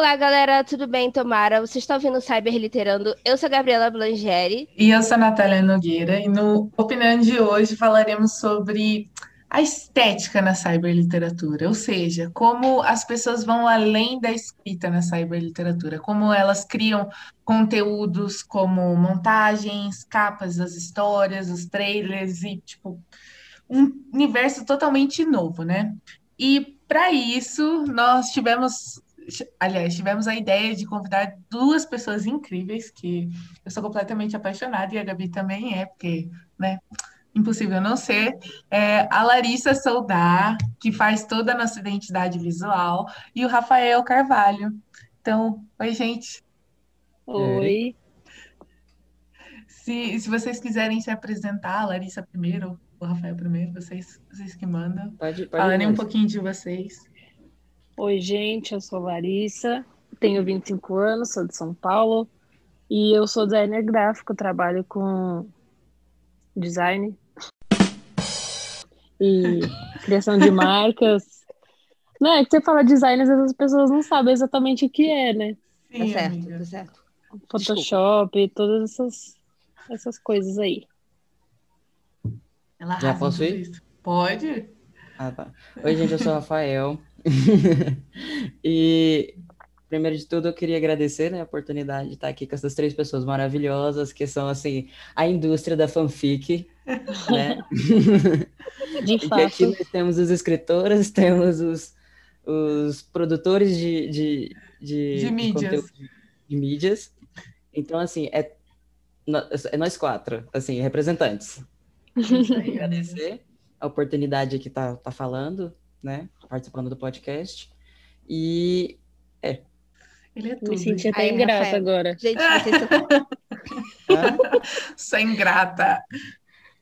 Olá, galera, tudo bem? Tomara. Você está ouvindo o Cyber Literando. Eu sou a Gabriela Blangeri. E eu sou a Natália Nogueira, e no Opinando de hoje falaremos sobre a estética na cyberliteratura, ou seja, como as pessoas vão além da escrita na cyberliteratura, como elas criam conteúdos como montagens, capas das histórias, os trailers e tipo um universo totalmente novo, né? E para isso nós tivemos aliás, tivemos a ideia de convidar duas pessoas incríveis, que eu sou completamente apaixonada, e a Gabi também é, porque, né, impossível não ser, é a Larissa Soldar, que faz toda a nossa identidade visual, e o Rafael Carvalho. Então, oi, gente. Oi. Se, se vocês quiserem se apresentar, a Larissa primeiro, o Rafael primeiro, vocês, vocês que mandam. Pode, pode Falarem um pouquinho de vocês. Oi, gente, eu sou Larissa, tenho 25 anos, sou de São Paulo e eu sou designer gráfico, trabalho com design e criação de marcas. Não, é que você fala design, às vezes as pessoas não sabem exatamente o que é, né? Sim, tá certo, amiga. tá certo. Photoshop, Desculpa. todas essas, essas coisas aí. Ela Já posso ir? Pode. Ah, tá. Oi, gente, eu sou o Rafael. e primeiro de tudo, eu queria agradecer né, a oportunidade de estar aqui com essas três pessoas maravilhosas, que são assim a indústria da fanfic. Né? De fato. aqui nós temos os escritores, temos os, os produtores de, de, de, de mídias. De, de, mídias. Então, assim, é, é nós quatro, assim, representantes. agradecer a oportunidade que tá, tá falando, né? Participando do podcast. E é. Ele é tudo. Me senti até Aí, ingrata Rafael. agora. Gente, vocês estão... Sou ingrata.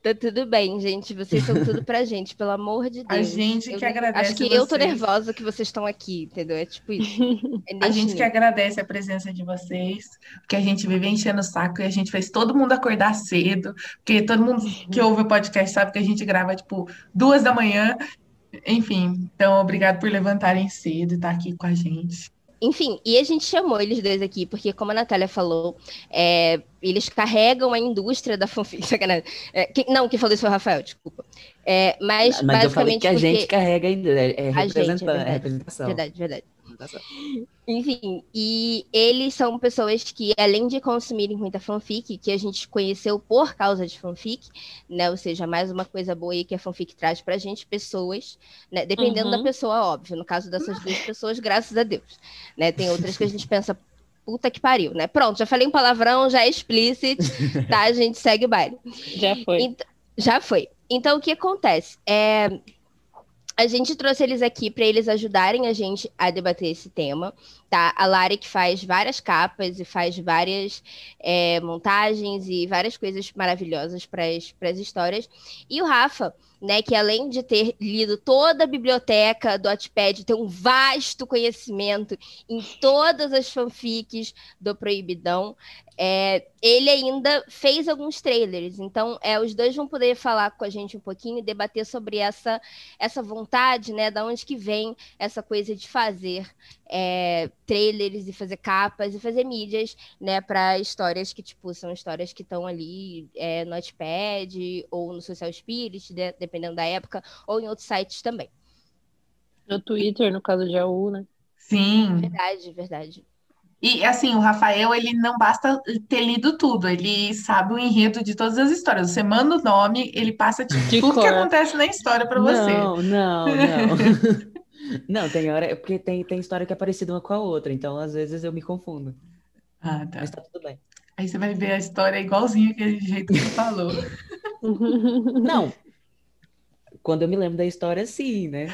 Tá tudo bem, gente. Vocês são tudo pra gente, pelo amor de Deus. A gente eu, que agradece. Acho que vocês. eu tô nervosa que vocês estão aqui, entendeu? É tipo isso. É a gente que agradece a presença de vocês, porque a gente vive enchendo o saco e a gente fez todo mundo acordar cedo, porque todo mundo que ouve o podcast sabe que a gente grava, tipo, duas da manhã. Enfim, então obrigado por levantarem cedo e estar aqui com a gente. Enfim, e a gente chamou eles dois aqui, porque, como a Natália falou, é, eles carregam a indústria da fanfic. É, que, não, quem falou isso foi o Rafael, desculpa. É, mas, mas basicamente. Eu falei que a gente carrega a indústria, é, a gente, é, é representação. Verdade, Enfim, e eles são pessoas que, além de consumirem muita fanfic, que a gente conheceu por causa de fanfic, né? Ou seja, mais uma coisa boa aí que a fanfic traz pra gente, pessoas, né? Dependendo uhum. da pessoa, óbvio. No caso dessas duas pessoas, graças a Deus. Né? Tem outras que a gente pensa, puta que pariu, né? Pronto, já falei um palavrão, já é explícito, tá? A gente segue o baile. Já foi. Então, já foi. Então, o que acontece? É, a gente trouxe eles aqui para eles ajudarem a gente a debater esse tema, tá? A Lari que faz várias capas e faz várias é, montagens e várias coisas maravilhosas para as histórias. E o Rafa, né, que além de ter lido toda a biblioteca do Wattpad, tem um vasto conhecimento em todas as fanfics do Proibidão, é, ele ainda fez alguns trailers, então é, os dois vão poder falar com a gente um pouquinho e debater sobre essa, essa vontade, né, da onde que vem essa coisa de fazer é, trailers e fazer capas e fazer mídias, né, para histórias que, tipo, são histórias que estão ali é, no Notepad ou no Social Spirit, de, dependendo da época, ou em outros sites também. No Twitter, no caso de AU, né? Sim. Verdade, verdade. E assim, o Rafael, ele não basta ter lido tudo, ele sabe o enredo de todas as histórias. Você manda o nome, ele passa tipo, tudo cor. que acontece na história para você. Não, não, não. não, tem hora, porque tem, tem história que é parecida uma com a outra, então às vezes eu me confundo. Ah, tá. Mas tá tudo bem. Aí você vai ver a história igualzinho aquele jeito que você falou. Não, quando eu me lembro da história, sim, né?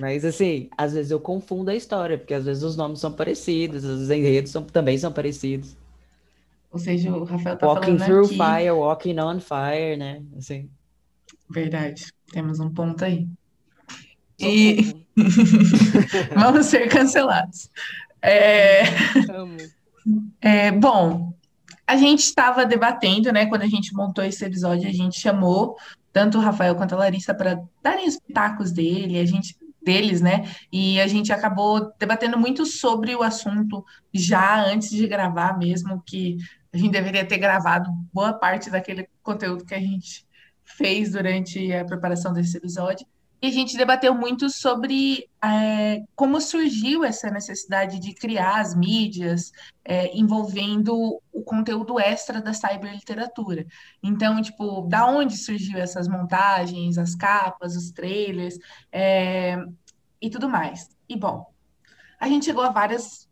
Mas assim, às vezes eu confundo a história, porque às vezes os nomes são parecidos, os enredos são, também são parecidos. Ou seja, o Rafael tá Walking falando through aqui. fire, walking on fire, né? Assim. Verdade, temos um ponto aí. E vamos ser cancelados. É, é, bom, a gente estava debatendo, né? Quando a gente montou esse episódio, a gente chamou tanto o Rafael quanto a Larissa para darem os pitacos dele, a gente deles, né? E a gente acabou debatendo muito sobre o assunto já antes de gravar mesmo, que a gente deveria ter gravado boa parte daquele conteúdo que a gente fez durante a preparação desse episódio. E a gente debateu muito sobre é, como surgiu essa necessidade de criar as mídias é, envolvendo o conteúdo extra da cyberliteratura. Então, tipo, da onde surgiu essas montagens, as capas, os trailers, é, e tudo mais. E bom, a gente chegou a várias,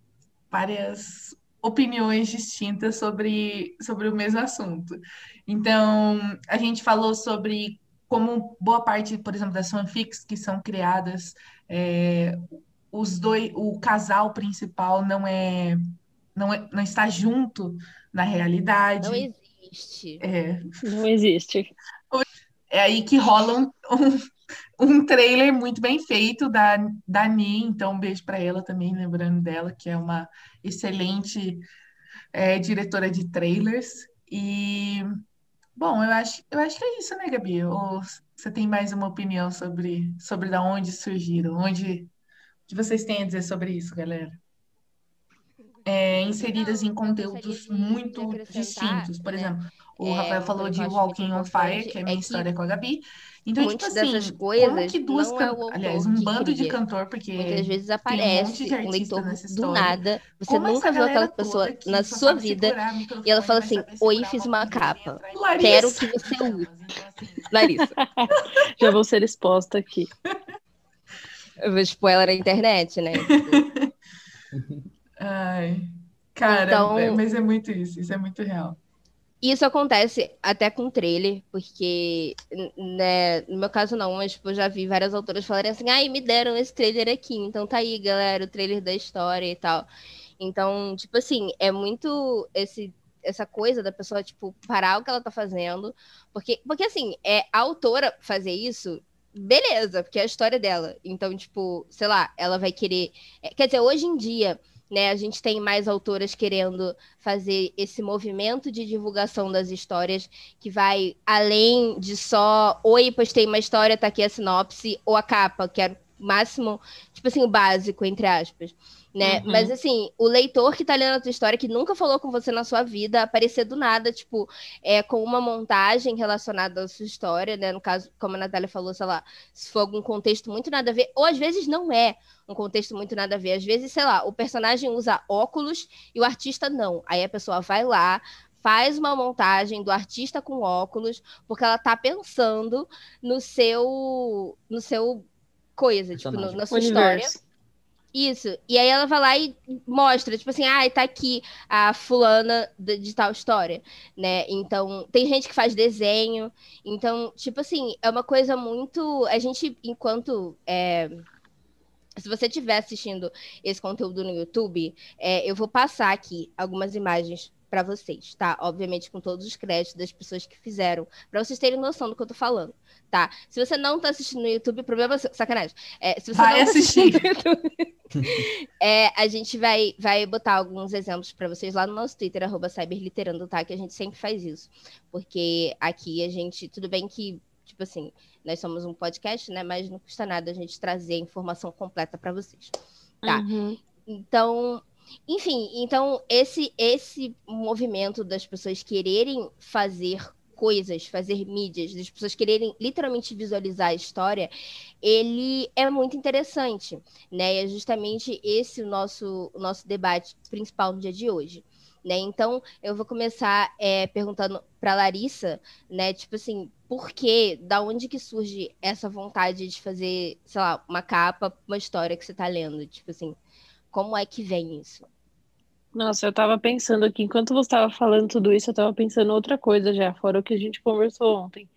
várias opiniões distintas sobre, sobre o mesmo assunto. Então, a gente falou sobre como boa parte, por exemplo, das fanfics que são criadas, é, os dois, o casal principal não é, não é, não está junto na realidade. Não existe. É, Não existe. é aí que rola um, um, um trailer muito bem feito da, da Ni, então um beijo para ela também, lembrando dela, que é uma excelente é, diretora de trailers. E, bom, eu acho, eu acho que é isso, né, Gabi? Ou você tem mais uma opinião sobre, sobre da onde surgiram? Onde, o que vocês têm a dizer sobre isso, galera? É, inseridas Não, em conteúdos muito distintos. Por né? exemplo, o É, Rafael falou de que Walking on Fire, que é a é minha que história com a Gabi. Então, tipo muitas assim, dessas como coisas que duas, não é can- autor aliás, um bando de cantor, porque Muitas vezes tem um monte aparece de um artista leitor nessa do nada, você Como nunca viu aquela pessoa na sua vida e ela fala assim: Oi, fiz uma capa. atrair Quero Larissa. que você use. Então, assim, Larissa. Já vou ser exposta aqui. Eu vou expor ela na internet, né? Tipo, ai, cara, Então- é- mas é muito isso, isso é muito real. Isso acontece até com trailer, porque, né, no meu caso não, mas tipo, eu já vi várias autoras falarem assim, ai, me deram esse trailer aqui, então tá aí, galera, o trailer da história e tal. Então, tipo assim, é muito esse, essa coisa da pessoa, tipo, parar o que ela tá fazendo, porque, porque assim, é a autora fazer isso, beleza, porque é a história dela. Então, tipo, sei lá, ela vai querer. é, Quer dizer, hoje em dia, né, a gente tem mais autoras querendo fazer esse movimento de divulgação das histórias que vai além de só, oi, postei uma história, tá aqui a sinopse, ou a capa, que é o máximo, tipo assim, o básico, entre aspas. Né? Uhum. Mas assim, o leitor que tá lendo a tua história, que nunca falou com você na sua vida, aparecer do nada, tipo, é, com uma montagem relacionada à sua história, né? No caso, como a Natália falou, sei lá, se for algum contexto muito nada a ver, ou às vezes não é um contexto muito nada a ver. Às vezes, sei lá, o personagem usa óculos e o artista não. Aí a pessoa vai lá, faz uma montagem do artista com óculos, porque ela tá pensando no seu no seu coisa, tipo, no- Personagem. na sua história. Isso. E aí ela vai lá e mostra, tipo assim, ah, tá aqui a fulana de, de tal história, né? Então, tem gente que faz desenho. Então, tipo assim, é uma coisa muito. A gente, enquanto. é, Se você estiver assistindo esse conteúdo no YouTube, é, eu vou passar aqui algumas imagens para vocês, tá? Obviamente com todos os créditos das pessoas que fizeram, para vocês terem noção do que eu tô falando, tá? Se você não tá assistindo no YouTube, problema é seu, sacanagem. É, se você Vai não tá assistindo no YouTube, é, a gente vai, vai botar alguns exemplos para vocês lá no nosso Twitter, arroba cyberliterando, tá? Que a gente sempre faz isso. Porque aqui a gente, tudo bem que, tipo assim, nós somos um podcast, né? Mas não custa nada a gente trazer a informação completa para vocês. Tá. Uhum. Então, enfim, então esse esse movimento das pessoas quererem fazer coisas, fazer mídias, das pessoas quererem literalmente visualizar a história, ele é muito interessante, né? E é justamente esse o nosso o nosso debate principal no dia de hoje. Né? Então, eu vou começar é, perguntando para Larissa, né? Tipo assim, por que, da onde que surge essa vontade de fazer, sei lá, uma capa, uma história que você está lendo? Tipo assim, como é que vem isso? Nossa, eu tava pensando aqui, enquanto você tava falando tudo isso, eu tava pensando outra coisa já, fora o que a gente conversou ontem.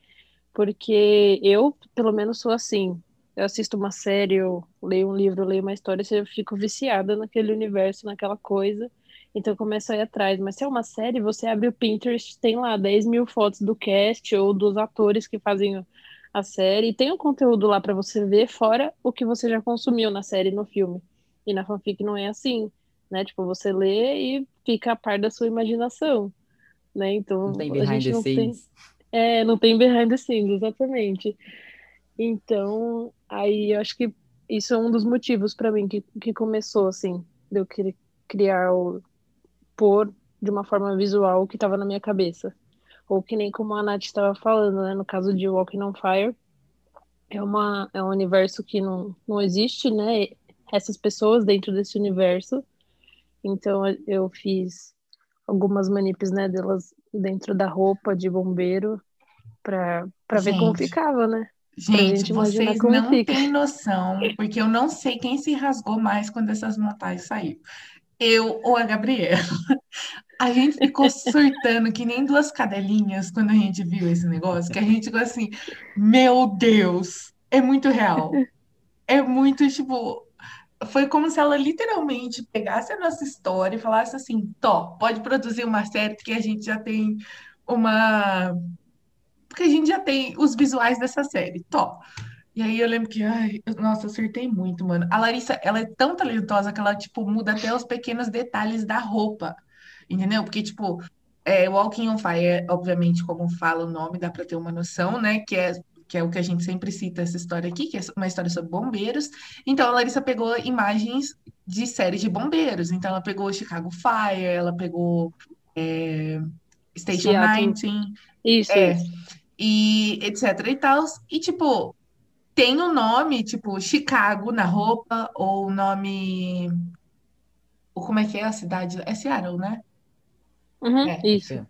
Porque eu, pelo menos, sou assim. Eu assisto uma série, eu leio um livro, leio uma história, eu fico viciada naquele universo, naquela coisa. Então eu começo a ir atrás. Mas se é uma série, você abre o Pinterest, tem lá 10 mil fotos do cast ou dos atores que fazem a série. Tem um conteúdo lá para você ver, fora o que você já consumiu na série, no filme. E na fanfic não é assim, né? Tipo, você lê e fica a par da sua imaginação, né? Então, Não tem a behind the não tem... scenes. É, não tem behind the scenes, exatamente. Então, aí eu acho que isso é um dos motivos para mim que, que começou, assim, de eu querer criar o pôr de uma forma visual o que estava na minha cabeça. Ou que nem como a Nath estava falando, né? No caso de Walking on Fire, é, uma, é um universo que não, não existe, né? Essas pessoas dentro desse universo. Então eu fiz algumas manipes, né, delas dentro da roupa de bombeiro para ver como ficava, né? Gente, vocês não fica. têm noção, porque eu não sei quem se rasgou mais quando essas montagens saíram. Eu ou a Gabriela. A gente ficou surtando que nem duas cadelinhas quando a gente viu esse negócio, que a gente ficou assim, meu Deus, é muito real. É muito, tipo, foi como se ela literalmente pegasse a nossa história e falasse assim, Tó, pode produzir uma série que a gente já tem uma porque a gente já tem os visuais dessa série, top. E aí eu lembro que, ai, nossa, acertei muito, mano. A Larissa, ela é tão talentosa que ela, tipo, muda até os pequenos detalhes da roupa, entendeu? Porque, tipo, é, Walking on Fire, obviamente, como fala o nome, dá pra ter uma noção, né? Que é, que é o que a gente sempre cita essa história aqui, que é uma história sobre bombeiros. Então, a Larissa pegou imagens de séries de bombeiros. Então, ela pegou Chicago Fire, ela pegou é, Station Seattle. 19, Isso, é, isso. e etc e tal. E, tipo, tem o nome, tipo, Chicago na roupa, ou o nome. Ou como é que é a cidade? É Seattle, né? Uhum, É. isso.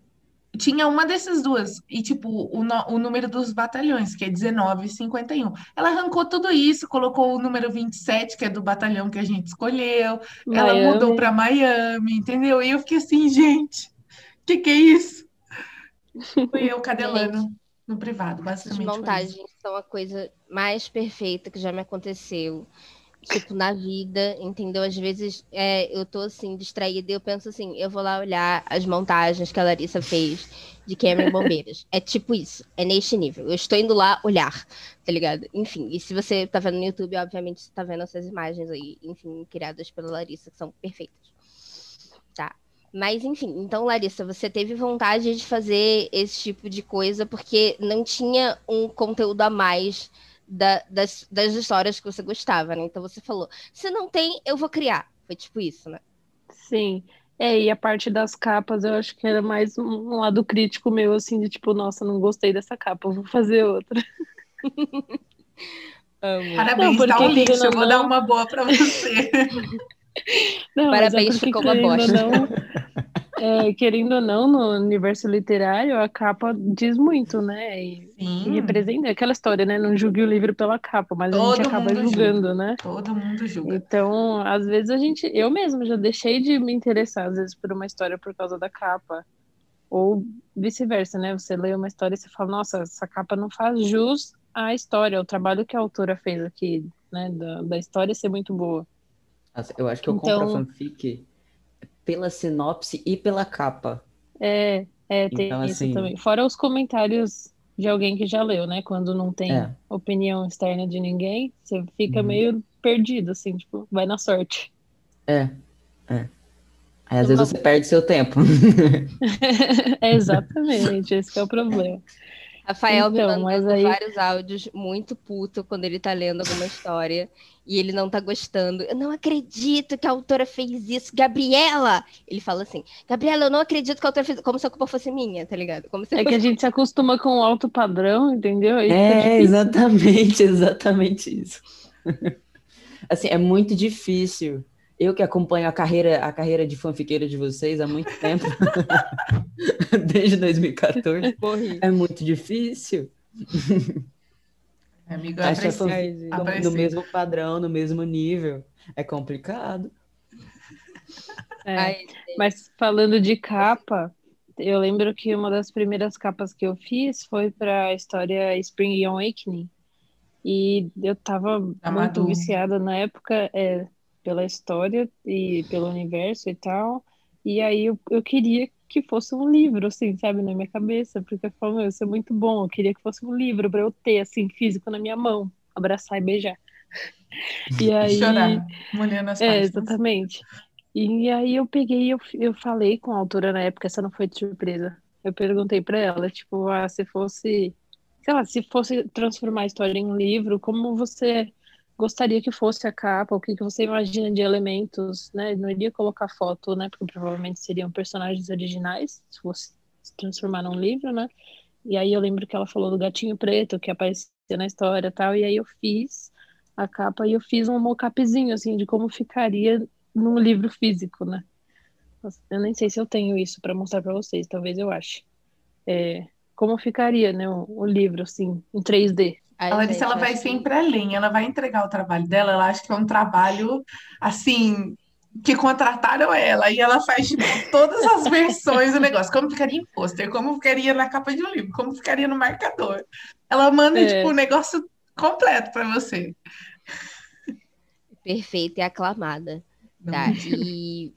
Tinha uma dessas duas. E, tipo, o, no- o número dos batalhões, que é 1951. Ela arrancou tudo isso, colocou o número 27, que é do batalhão que a gente escolheu. Ela Miami. mudou para Miami, entendeu? E eu fiquei assim, gente, o que que é isso? Fui eu cadelando no privado, basicamente montagens são a coisa mais perfeita que já me aconteceu. Tipo, na vida, entendeu? Às vezes é, eu tô assim, distraída e eu penso assim, eu vou lá olhar as montagens que a Larissa fez de Cameron Bombeiras. É tipo isso, é neste nível. Eu estou indo lá olhar, tá ligado? Enfim, e se você tá vendo no YouTube, obviamente você tá vendo essas imagens aí, enfim, criadas pela Larissa, que são perfeitas. Tá. Mas, enfim, então, Larissa, você teve vontade de fazer esse tipo de coisa porque não tinha um conteúdo a mais da- das, das histórias que você gostava, né? Então você falou, se não tem, eu vou criar. Foi tipo isso, né? Sim. É, e a parte das capas eu acho que era mais um lado crítico meu, assim, de tipo, nossa, não gostei dessa capa, eu vou fazer outra. Amo. Parabéns, Não, tá um lixo. Eu vou ou dar uma boa pra você. Não, é Parabéns, porque, ficou uma bosta. não, é, querendo ou não, no universo literário, a capa diz muito, né? E, e Sim, representa aquela história, né? Não julgue o livro pela capa, mas a Todo gente acaba julgando, né? todo mundo julga. Então, às vezes a gente, eu mesma já deixei de me interessar, às vezes, por uma história por causa da capa. Ou vice-versa, né? Você lê uma história e você fala, nossa, essa capa não faz jus à história, ao trabalho que a autora fez aqui, né? Da, da história ser muito boa. Nossa, eu acho que eu compro Então- a fanfic pela sinopse e pela capa. É, é, tem Então, isso assim- também. Fora os comentários de alguém que já leu, né? Quando não tem É. opinião externa de ninguém, você fica Uhum. meio perdido, assim, tipo, vai na sorte. É, é. Aí às vezes você perde seu tempo. É exatamente, esse que é o problema. Rafael me Então, mandando mas aí- vários áudios muito puto quando ele tá lendo alguma história e ele não tá gostando. Eu não acredito que a autora fez isso. Gabriela! Ele fala assim, Gabriela, eu não acredito que a autora fez Como se a culpa fosse minha, tá ligado? Como se É que a gente se acostuma com o alto padrão, entendeu? Aí fica É, difícil. exatamente, exatamente isso. Assim, é muito difícil. Eu que acompanho a carreira, a carreira de fanfiqueira de vocês há muito tempo, desde 2014, morri. é muito difícil. Amigo. No, Aprecio. no mesmo padrão, no mesmo nível. É complicado. É. Ai, Mas falando de capa, eu lembro que uma das primeiras capas que eu fiz foi para a história Spring Awakening. E eu tava Da muito viciada na época é, pela história e pelo universo e tal. E aí eu, eu queria que fosse um livro, assim, sabe, na minha cabeça, porque eu falo, meu, isso é muito bom, eu queria que fosse um livro para eu ter, assim, físico na minha mão, abraçar e beijar. E aí... Chorar, molhando as É, páginas. exatamente. E aí eu peguei, eu, eu falei com a autora na época, essa não foi de surpresa. Eu perguntei pra ela, tipo, ah, se fosse, sei lá, se fosse transformar a história em um livro, como você gostaria que fosse a capa, o que que você imagina de elementos, né? Não iria colocar foto, né? Porque provavelmente seriam personagens originais, se fosse se transformar num livro, né? E aí eu lembro que ela falou do gatinho preto que aparecia na história tal, e aí eu fiz a capa e eu fiz um mocapzinho, assim, de como ficaria num livro físico, né? Eu nem sei se eu tenho isso para mostrar para vocês, talvez eu ache. É, como ficaria, né, o, o livro, assim, em 3D. Ai, A Larissa, ela vai acho que- sempre além, ela vai entregar o trabalho dela, ela acha que é um trabalho, assim, que contrataram ela, e ela faz, tipo, todas as versões do negócio, como ficaria em pôster, como ficaria na capa de um livro, como ficaria no marcador. Ela manda, É. tipo, o negócio completo para você. perfeita e aclamada. Não Tá? E,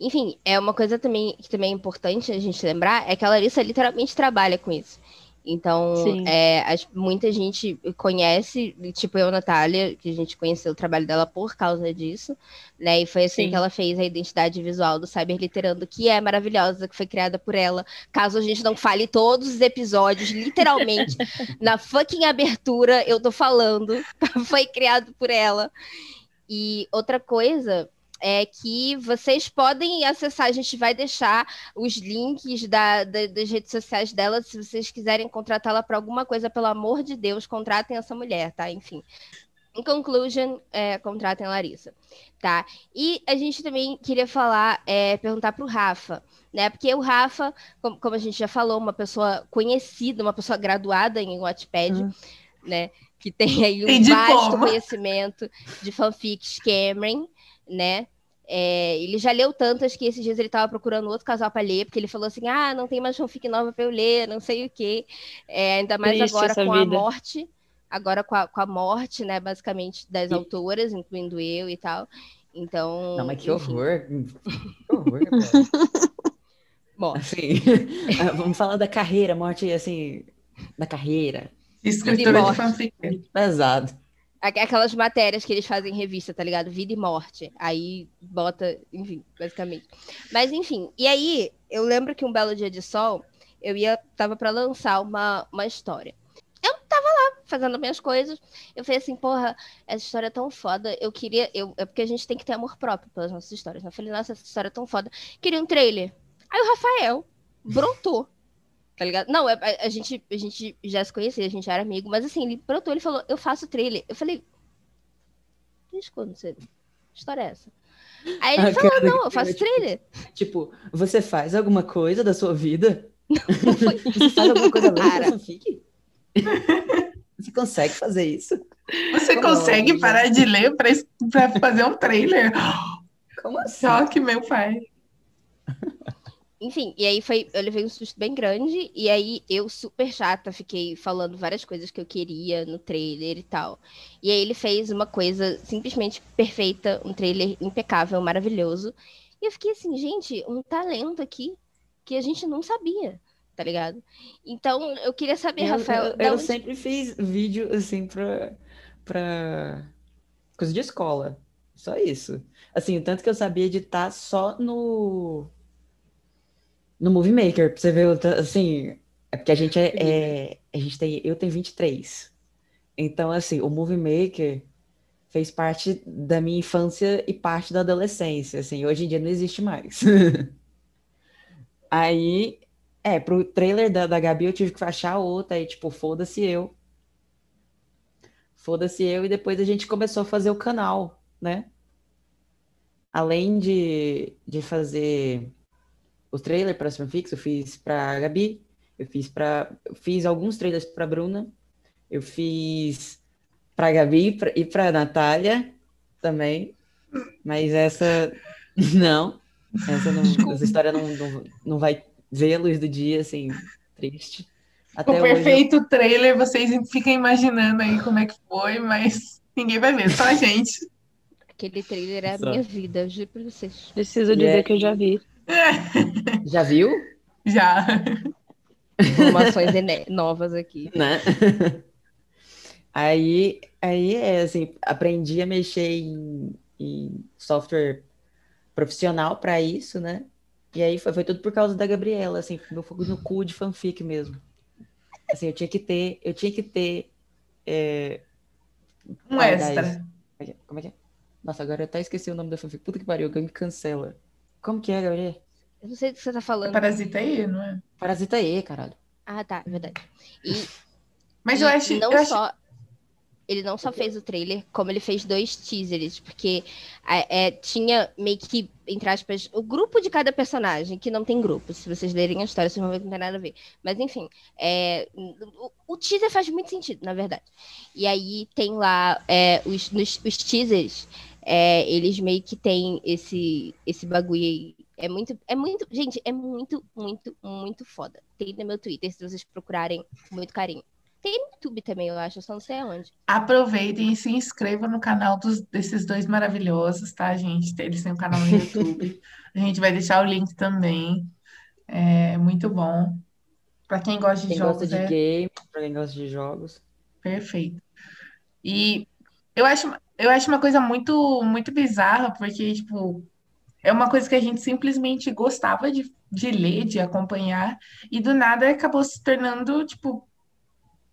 enfim, é uma coisa também que também é importante a gente lembrar é que a Larissa literalmente trabalha com isso. Então, é, as- muita gente conhece, tipo eu, Natália, que a gente conheceu o trabalho dela por causa disso, né? E foi assim Sim. que ela fez a identidade visual do Cyberliterando, que é maravilhosa, que foi criada por ela. Caso a gente não fale todos os episódios, literalmente, na fucking abertura, eu tô falando, foi criado por ela. E outra coisa é que vocês podem acessar, a gente vai deixar os links da- da- das redes sociais dela, se vocês quiserem contratá-la para alguma coisa, pelo amor de Deus, contratem essa mulher, tá? Enfim. Em conclusion, é, contratem a Larissa, tá? E a gente também queria falar, é, perguntar para o Rafa, né? Porque o Rafa, como, como a gente já falou, uma pessoa conhecida, uma pessoa graduada em Wattpad, né? Que tem aí um vasto conhecimento de fanfics Cameron, né? É, ele já leu tantas que esses dias ele estava procurando outro casal para ler, porque ele falou assim: ah, não tem mais fanfic nova para eu ler, não sei o quê. É, ainda mais Triste agora com a vida. morte, agora com a, com a morte, né, basicamente, das E- autoras, incluindo eu e tal. Então. Não, mas que enfim, horror. Que horror, cara. Bom, Assim, vamos falar da carreira, morte, assim, da carreira. Escritora de morte. fanfic. Pesado. Aqu- aquelas matérias que eles fazem em revista, tá ligado? Vida e morte. Aí bota, enfim, basicamente. Mas enfim, e aí eu lembro que um belo dia de sol, eu ia, tava para lançar uma, uma história. Eu tava lá fazendo minhas coisas. Eu falei assim, porra, essa história é tão foda. Eu queria. Eu, é porque a gente tem que ter amor próprio pelas nossas histórias. Eu falei, nossa, essa história é tão foda. Queria um trailer. Aí o Rafael brotou. Tá ligado? Não, a, a- a gente, a gente já se conhecia, a gente era amigo, mas assim, ele brotou, ele falou, eu faço trailer. Eu falei, desde quando você. Que história é essa? Aí ele Ah, falou, cara, não, eu faço tipo- trailer. Tipo, você faz alguma coisa da sua vida? foi. Você faz alguma coisa Para. da fanfic? Você consegue fazer isso? Você Como consegue não? parar de ler para fazer um trailer? Como assim? Só que meu pai. Enfim, e aí foi, eu levei um susto bem grande, e aí eu, super chata, fiquei falando várias coisas que eu queria no trailer e tal. E aí ele fez uma coisa simplesmente perfeita, um trailer impecável, maravilhoso. E eu fiquei assim, gente, um talento aqui que a gente não sabia, tá ligado? Então, eu queria saber, Eu, Rafael, eu- eu onde- sempre fiz vídeo assim pra, pra coisa de escola. Só isso. Assim, o tanto que eu sabia editar só no no Movie Maker, pra você ver, assim, é porque a gente é, é- a gente tem, eu tenho 23. Então, assim, o Movie Maker fez parte da minha infância e parte da adolescência, assim, hoje em dia não existe mais. Aí, é, pro trailer da, da Gabi eu tive que achar outra, aí tipo, foda-se eu. Foda-se eu, e depois a gente começou a fazer o canal, né? Além de, de fazer o trailer para Fix, eu fiz pra Gabi, eu fiz para fiz alguns trailers pra Bruna, eu fiz pra Gabi e pra- e pra Natália também, mas essa não, essa, não, essa história não, não, não vai ver a luz do dia, assim, triste. Até O hoje perfeito trailer, vocês ficam imaginando aí como é que foi, mas ninguém vai ver, só a gente. Aquele trailer é a Só. minha vida, eu juro pra vocês. Preciso dizer é- que eu já vi. Já viu? Já. Informações novas aqui. Né? Aí, aí é assim, aprendi a mexer em, em software profissional para isso, né? E aí foi, foi tudo por causa da Gabriela, assim, meu fogo no cu de fanfic mesmo. Assim, eu tinha que ter, eu tinha que ter é, um extra. É é? Como é que é? Nossa, agora eu até esqueci o nome da fanfic. Puta que pariu, alguém me cancela. Como que é, Gabriel? Eu não sei do que você tá falando. É Parasita E, não é? Parasita E, caralho. Ah, tá, é verdade. E, Mas e eu acho. Não eu só. Acho... Ele não só fez o trailer, como ele fez dois teasers, porque é, tinha meio que, entre aspas, o grupo de cada personagem, que não tem grupo. Se vocês lerem a história, vocês vão ver que não tem nada a ver. Mas enfim, é, o, o, teaser faz muito sentido, na verdade. E aí tem lá é, os, nos, os teasers, é, eles meio que tem esse, esse bagulho aí é muito, é muito, gente, é muito, muito, muito foda. Tem no meu Twitter, se vocês procurarem com muito carinho. Tem no YouTube também, eu acho, só não sei aonde. Aproveitem e se inscrevam no canal dos, desses dois maravilhosos, tá, gente? Eles têm um canal no YouTube. A gente vai deixar o link também. É muito bom. Para quem gosta de quem jogos. Gosta de é... game, para quem gosta de jogos. Perfeito. E eu acho, eu acho uma coisa muito, muito bizarra, porque, tipo, é uma coisa que a gente simplesmente gostava de, de ler, de acompanhar, e do nada acabou se tornando, tipo,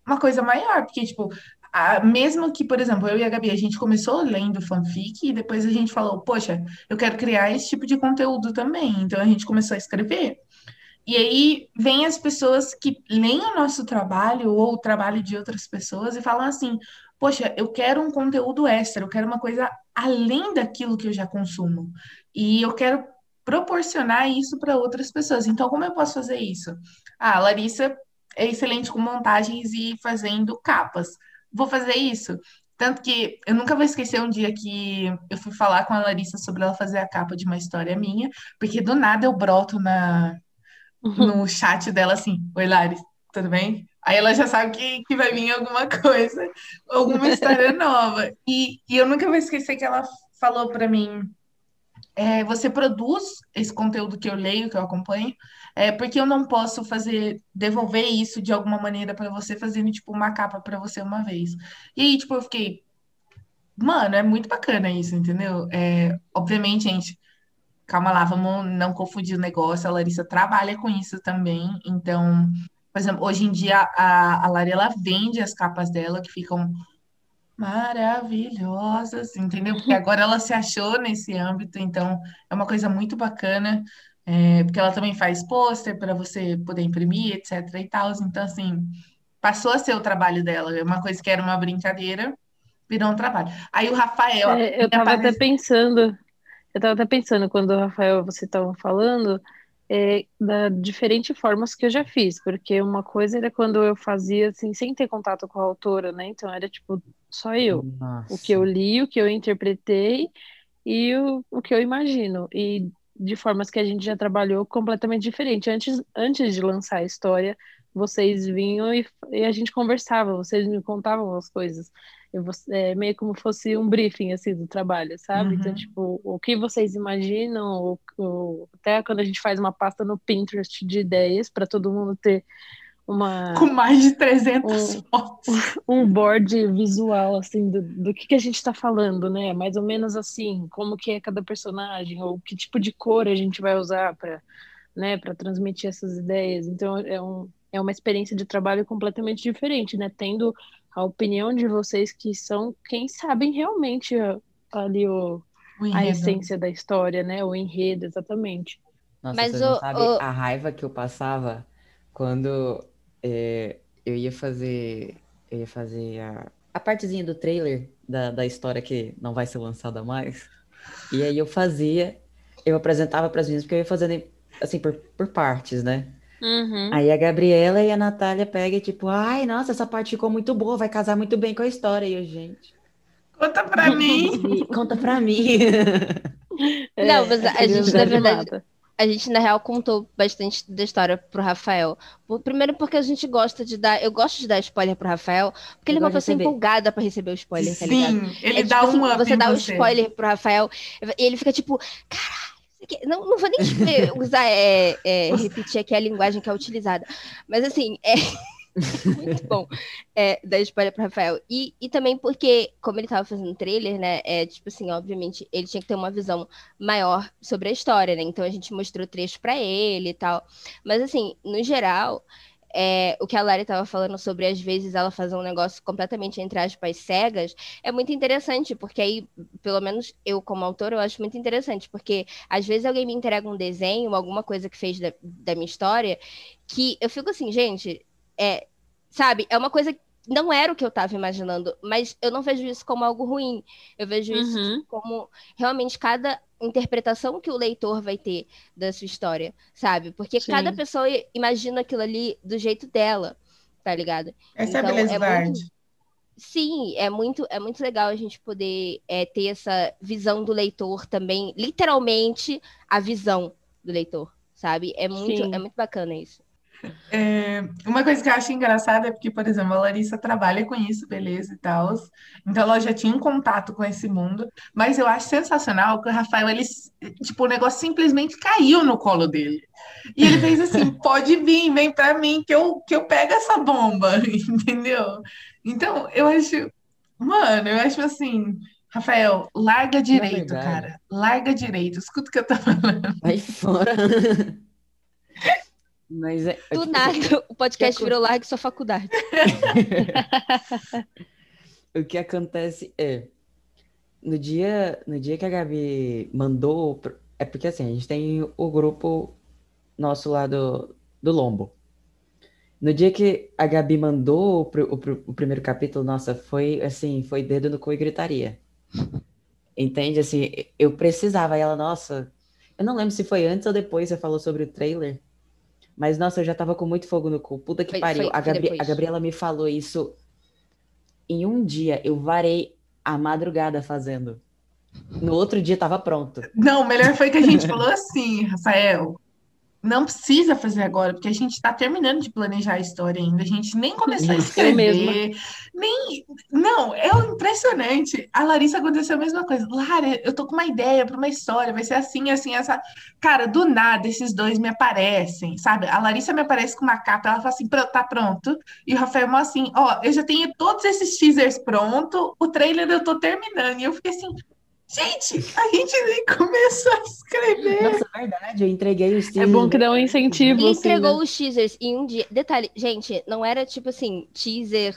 uma coisa maior, porque, tipo, a, mesmo que, por exemplo, eu e a Gabi, a gente começou lendo fanfic e depois a gente falou, poxa, eu quero criar esse tipo de conteúdo também. Então a gente começou a escrever. E aí vem as pessoas que leem o nosso trabalho ou o trabalho de outras pessoas e falam assim: poxa, eu quero um conteúdo extra, eu quero uma coisa além daquilo que eu já consumo. E eu quero proporcionar isso para outras pessoas. Então, como eu posso fazer isso? Ah, a Larissa é excelente com montagens e fazendo capas. Vou fazer isso. Tanto que eu nunca vou esquecer um dia que eu fui falar com a Larissa sobre ela fazer a capa de uma história minha, porque do nada eu broto na, no chat dela assim: Oi, Larissa, tudo bem? Aí ela já sabe que, que vai vir alguma coisa, alguma história nova. E, e eu nunca vou esquecer que ela falou para mim: é, você produz esse conteúdo que eu leio, que eu acompanho, é, porque eu não posso fazer, devolver isso de alguma maneira para você, fazendo tipo uma capa para você uma vez. E aí, tipo, eu fiquei, mano, é muito bacana isso, entendeu? É, obviamente, gente, calma lá, vamos não confundir o negócio. A Larissa trabalha com isso também, então por exemplo, hoje em dia a, a Lari ela vende as capas dela que ficam maravilhosas, entendeu? Porque agora ela se achou nesse âmbito, então é uma coisa muito bacana, é, porque ela também faz pôster para você poder imprimir, etc. e tal. Então, assim, passou a ser o trabalho dela. É uma coisa que era uma brincadeira, virou um trabalho. Aí o Rafael. É, eu estava até pensando, eu estava até pensando quando o Rafael você estava falando é, da diferentes formas que eu já fiz, porque uma coisa era quando eu fazia assim, sem ter contato com a autora, né? Então era tipo só eu. Nossa. O que eu li, o que eu interpretei e o, o que eu imagino. E de formas que a gente já trabalhou completamente diferente. Antes, antes de lançar a história, vocês vinham e, e a gente conversava, vocês me contavam as coisas é meio como fosse um briefing assim do trabalho, sabe? Então, uhum. Então, tipo, o que vocês imaginam, ou, ou, até quando a gente faz uma pasta no Pinterest de ideias para todo mundo ter uma com mais de 300 um, fotos, um board visual assim do, do que que a gente está falando, né? Mais ou menos assim, como que é cada personagem ou que tipo de cor a gente vai usar para, né, para transmitir essas ideias. Então, é um é uma experiência de trabalho completamente diferente, né? Tendo a opinião de vocês que são quem sabem realmente ali o, o a essência da história, né? O enredo, exatamente. Nossa, Mas você o, não sabe o... a raiva que eu passava quando é, eu ia fazer eu ia fazer a, a partezinha do trailer da, da história que não vai ser lançada mais. E aí eu fazia, eu apresentava para as meninas, porque eu ia fazendo assim por, por partes, né? Uhum. Aí a Gabriela e a Natália pegam tipo, ai, nossa, essa parte ficou muito boa, vai casar muito bem com a história. E eu, gente. Conta pra mim. Conta pra mim. Não, mas a gente, na verdade, a gente, na real, contou bastante da história pro Rafael. Primeiro porque a gente gosta de dar. Eu gosto de dar spoiler pro Rafael, porque ele é uma pessoa empolgada pra receber o spoiler, tá ligado? Sim, ele é, dá tipo, um assim, up Você dá o você. spoiler pro Rafael e ele fica tipo, caralho Não, não vou nem usar, é, é, repetir aqui a linguagem que é utilizada. Mas assim, é. Muito bom é, dar spoiler para Rafael. E, e também porque, como ele estava fazendo trailer, né? É tipo assim, obviamente, ele tinha que ter uma visão maior sobre a história, né? Então a gente mostrou trecho para ele e tal. Mas assim, no geral, é, o que a Lari estava falando sobre às vezes ela fazer um negócio completamente entre aspas cegas é muito interessante, porque aí, pelo menos eu como autor, eu acho muito interessante, porque às vezes alguém me entrega um desenho, alguma coisa que fez da, da minha história, que eu fico assim, gente, é, sabe, é uma coisa não era o que eu estava imaginando, mas eu não vejo isso como algo ruim. Eu vejo uhum. isso como realmente cada interpretação que o leitor vai ter da sua história, sabe? Porque Sim. cada pessoa imagina aquilo ali do jeito dela, tá ligado? Essa então, é a beleza é muito... Sim, é muito, é muito legal a gente poder é, ter essa visão do leitor também, literalmente a visão do leitor, sabe? É muito, é muito bacana isso. É, uma coisa que eu acho engraçada é porque, por exemplo, a Larissa trabalha com isso, beleza e tal. Então ela já tinha um contato com esse mundo. Mas eu acho sensacional que o Rafael, ele, tipo, o negócio simplesmente caiu no colo dele. E ele fez assim: pode vir, vem pra mim, que eu, que eu pego essa bomba, entendeu? Então, eu acho, mano, eu acho assim. Rafael, larga direito, cara. Larga direito. Escuta o que eu tô falando. Vai fora. Mas é, Do tipo, nada, o podcast virou Largue Sua Faculdade. o que acontece é, no dia, no dia que a Gabi mandou, é porque assim, a gente tem o grupo nosso lá do, do Lombo. No dia que a Gabi mandou o, o, o primeiro capítulo, nossa, foi assim, foi dedo no cu e gritaria. Entende? Assim, eu precisava. E ela, nossa, eu não lembro se foi antes ou depois você falou sobre o trailer. Mas, nossa, eu já tava com muito fogo no cu. Puta que foi, pariu. Foi, a, Gabri a Gabriela me falou isso em um dia. Eu varei a madrugada fazendo. No outro dia tava pronto. Não, o melhor foi que a gente falou assim, Rafael. Não precisa fazer agora, porque a gente está terminando de planejar a história ainda. A gente nem começou a escrever, nem. Não, é impressionante. A Larissa aconteceu a mesma coisa. Lara, eu tô com uma ideia para uma história, vai ser assim, assim, essa. Cara, do nada esses dois me aparecem, sabe? A Larissa me aparece com uma capa, ela fala assim: tá pronto. E o Rafael assim: ó, eu já tenho todos esses teasers pronto, o trailer eu tô terminando. E eu fiquei assim, Gente, a gente nem começou a escrever. Nossa, é verdade, eu entreguei os teasers. É bom que dá um incentivo. E entregou assim, né? os teasers em um dia. Detalhe, gente, não era tipo assim, teaser.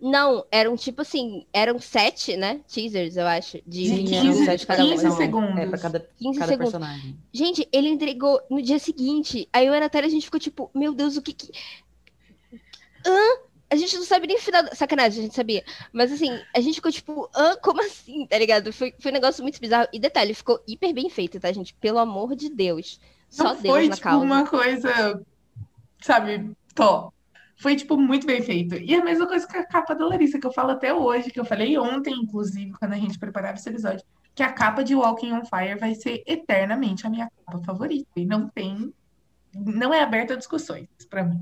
Não, eram tipo assim, eram sete, né? Teasers, eu acho. De, de 15, sete cada 15 segundos. É, pra cada, 15 cada segundos. personagem. Gente, ele entregou no dia seguinte. Aí eu e a Natália, a gente ficou tipo, meu Deus, o que que. Hã? A gente não sabe nem o final. Sacanagem, a gente sabia. Mas assim, a gente ficou tipo, ah, como assim? Tá ligado? Foi, foi um negócio muito bizarro. E detalhe, ficou hiper bem feito, tá, gente? Pelo amor de Deus. Só não Deus foi, na tipo, causa. uma coisa, sabe, top. Foi, tipo, muito bem feito. E a mesma coisa com a capa da Larissa, que eu falo até hoje, que eu falei ontem, inclusive, quando a gente preparava esse episódio, que a capa de Walking on Fire vai ser eternamente a minha capa favorita. E não tem. Não é aberta a discussões para mim.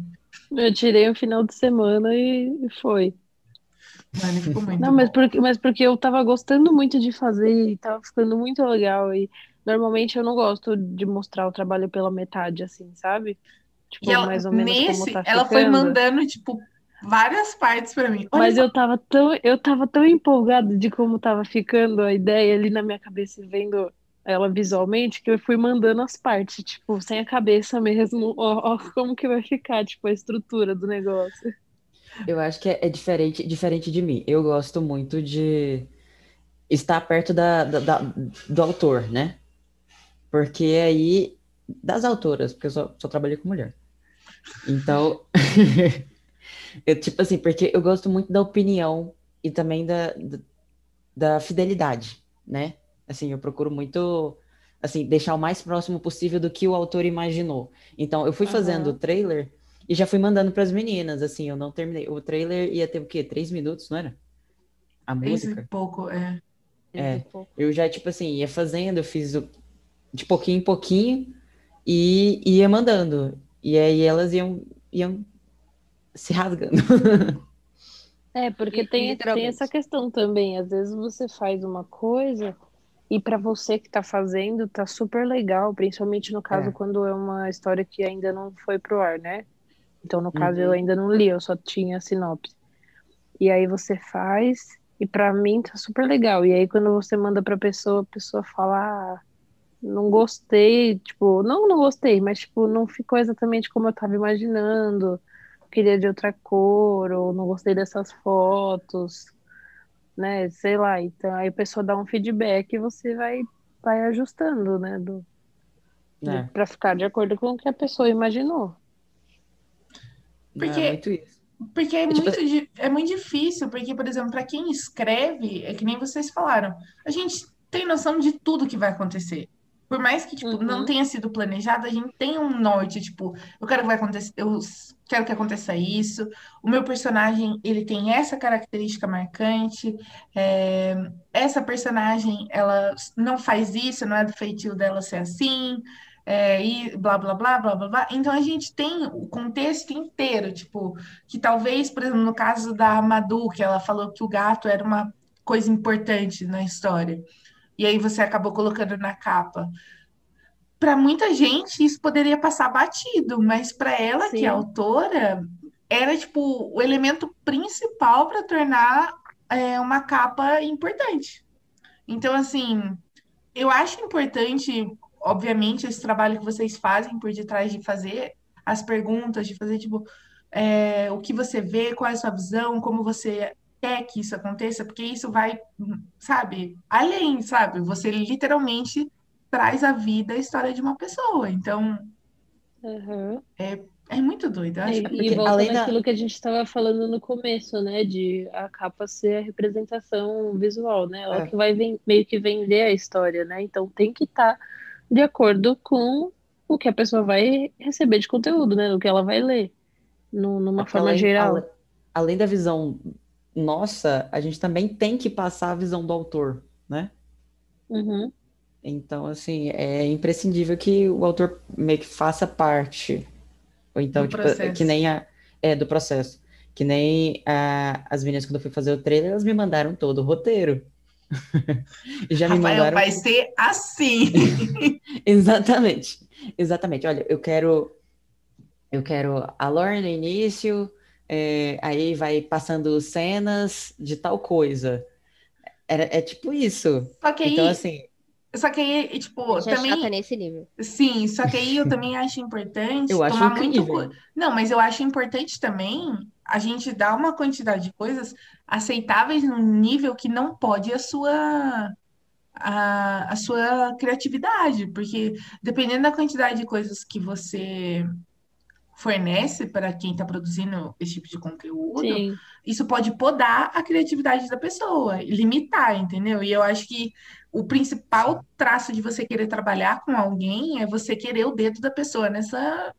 Eu tirei o final de semana e foi. Ficou muito Não, mas porque, mas porque eu tava gostando muito de fazer e tava ficando muito legal. E normalmente eu não gosto de mostrar o trabalho pela metade, assim, sabe? Tipo, ela, mais ou menos nesse, tá ela foi mandando, tipo, várias partes para mim. Olha mas eu tava tão, eu tava tão empolgada de como tava ficando a ideia ali na minha cabeça, vendo ela visualmente, que eu fui mandando as partes, tipo, sem a cabeça mesmo, ó, ó como que vai ficar, tipo, a estrutura do negócio. Eu acho que é, é diferente, diferente de mim. Eu gosto muito de estar perto da, da, da, do autor, né? Porque aí, das autoras, porque eu só, só trabalhei com mulher. Então, eu, tipo assim, porque eu gosto muito da opinião e também da, da, da fidelidade, né? Assim, eu procuro muito assim, deixar o mais próximo possível do que o autor imaginou. Então, eu fui fazendo o trailer e já fui mandando para as meninas, assim, eu não terminei. O trailer ia ter o quê? Três minutos, não era? A música? Esse pouco, é. É, eu já, tipo assim, ia fazendo, eu fiz o, de pouquinho em pouquinho e ia mandando. E aí elas iam, iam se rasgando. É, porque tem, tem essa questão também. Às vezes você faz uma coisa E para você que tá fazendo, tá super legal, principalmente no caso É. quando é uma história que ainda não foi pro ar, né? Então, no caso, eu Uhum. ainda não li, eu só tinha a sinopse. E aí você faz, e pra mim tá super legal. E aí quando você manda pra pessoa, a pessoa fala, ah, não gostei, tipo, não, não gostei, mas tipo, não ficou exatamente como eu tava imaginando, queria de outra cor, ou não gostei dessas fotos, né? Sei lá. Então aí a pessoa dá um feedback e você vai, vai ajustando, né? Do, É. pra ficar de acordo com o que a pessoa imaginou. Porque- É muito isso. Porque é tipo muito, di- é muito difícil, porque, por exemplo, para quem escreve, é que nem vocês falaram, a gente tem noção de tudo que vai acontecer. Por mais que, tipo, Uhum. não tenha sido planejado, a gente tem um norte, tipo, eu quero que vai acontecer, eu quero que aconteça isso. O meu personagem, ele tem essa característica marcante. é, essa personagem, ela não faz isso, não é do feitio dela ser assim. é, e blá, blá, blá, blá, blá, blá. Então a gente tem o contexto inteiro, tipo, que talvez, por exemplo, no caso da Madu, que ela falou que o gato era uma coisa importante na história, e aí você acabou colocando na capa. Para muita gente, isso poderia passar batido, mas para ela, que Sim. é autora, era tipo o elemento principal para tornar é, uma capa importante. Então, assim, eu acho importante, obviamente, esse trabalho que vocês fazem por detrás de fazer as perguntas, de fazer, tipo, é, o que você vê, qual é a sua visão, como você quer que isso aconteça, porque isso vai, sabe, além, sabe? Você literalmente traz à vida a história de uma pessoa. Então, Uhum. é muito doido. Eu acho E, que e porque volta além da- naquilo que a gente estava falando no começo, né? De a capa ser a representação visual, né? Ela É. que vai meio que vender a história, né? Então tem que estar de acordo com o que a pessoa vai receber de conteúdo, né? O que ela vai ler, no- numa Porque forma além, geral. além da visão nossa, a gente também tem que passar a visão do autor, né? Uhum. Então, assim, é imprescindível que o autor meio que faça parte. Ou então, tipo, que nem a. É, do processo. Que nem a- as meninas, quando eu fui fazer o trailer, elas me mandaram todo o roteiro. E já me Rafael mandaram. vai ser assim. Exatamente. Exatamente. Olha, eu quero. Eu quero a Lore no início, é, aí vai passando cenas de tal coisa. Era, é tipo isso. Só que aí, Então, assim, só que aí, tipo, Já também. chata nesse nível. Sim, só que aí eu também acho importante eu acho tomar muito incrível. Não, mas eu acho importante também a gente dar uma quantidade de coisas aceitáveis num nível que não pode a sua a, a sua criatividade, porque dependendo da quantidade de coisas que você fornece para quem está produzindo esse tipo de conteúdo, Sim. isso pode podar a criatividade da pessoa, limitar, entendeu? E eu acho que o principal traço de você querer trabalhar com alguém é você querer o dedo da pessoa nessa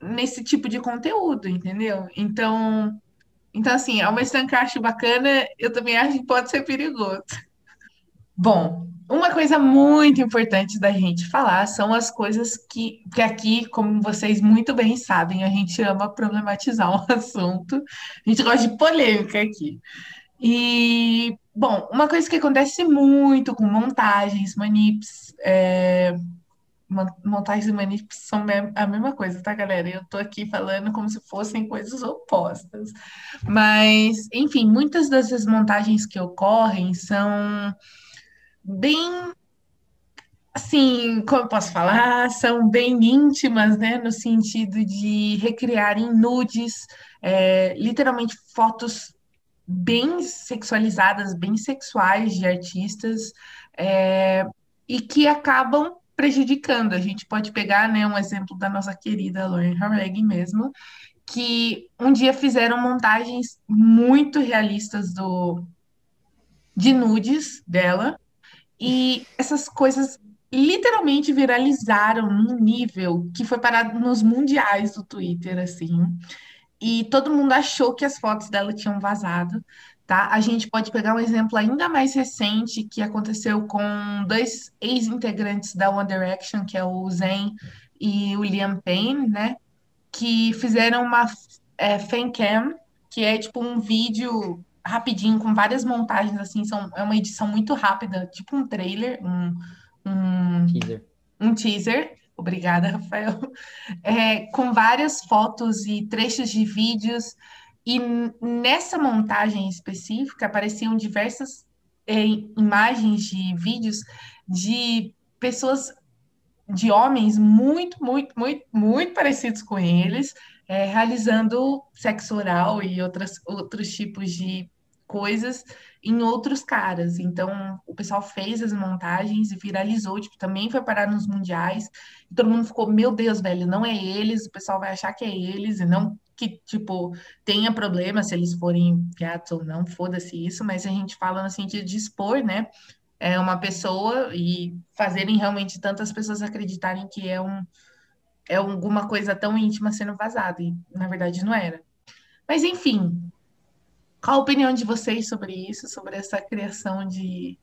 nesse tipo de conteúdo, entendeu? Então, então assim, ao mesmo tempo que eu acho bacana, eu também acho que pode ser perigoso. Bom, uma coisa muito importante da gente falar são as coisas que, que aqui, como vocês muito bem sabem, a gente ama problematizar um assunto. A gente gosta de polêmica aqui. E, bom, uma coisa que acontece muito com montagens, manips, é, mon- montagens e manips são a mesma coisa, tá, galera? Eu tô aqui falando como se fossem coisas opostas. Mas, enfim, muitas das desmontagens que ocorrem são bem, assim, como posso falar, são bem íntimas, né? No sentido de recriarem nudes, é, literalmente fotos bem sexualizadas, bem sexuais de artistas, é, e que acabam prejudicando. A gente pode pegar, né, um exemplo da nossa querida Lauren Harreg mesmo, que um dia fizeram montagens muito realistas do de nudes dela, e essas coisas literalmente viralizaram num nível que foi parado nos mundiais do Twitter, assim. E todo mundo achou que as fotos dela tinham vazado, tá? A gente pode pegar um exemplo ainda mais recente que aconteceu com dois ex-integrantes da One Direction, que é o Zayn e o Liam Payne, né? Que fizeram uma é, fancam, que é tipo um vídeo rapidinho, com várias montagens, assim, são, é uma edição muito rápida, tipo um trailer, um, um, Teaser. um teaser. Obrigada, Rafael. É, com várias fotos e trechos de vídeos. E nessa montagem específica apareciam diversas é, imagens de vídeos de pessoas, de homens muito, muito, muito, muito parecidos com eles, é, realizando sexo oral e outras, outros tipos de coisas em outros caras. Então, o pessoal fez as montagens e viralizou, tipo, também foi parar nos mundiais. E todo mundo ficou, meu Deus, velho, não é eles, o pessoal vai achar que é eles, e não que, tipo, tenha problema se eles forem viados ou não, foda-se isso, mas a gente fala no sentido de expor, né? É uma pessoa e fazerem realmente tantas pessoas acreditarem que é um é alguma coisa tão íntima sendo vazada, e na verdade não era. Mas enfim, qual a opinião de vocês sobre isso, sobre essa criação de,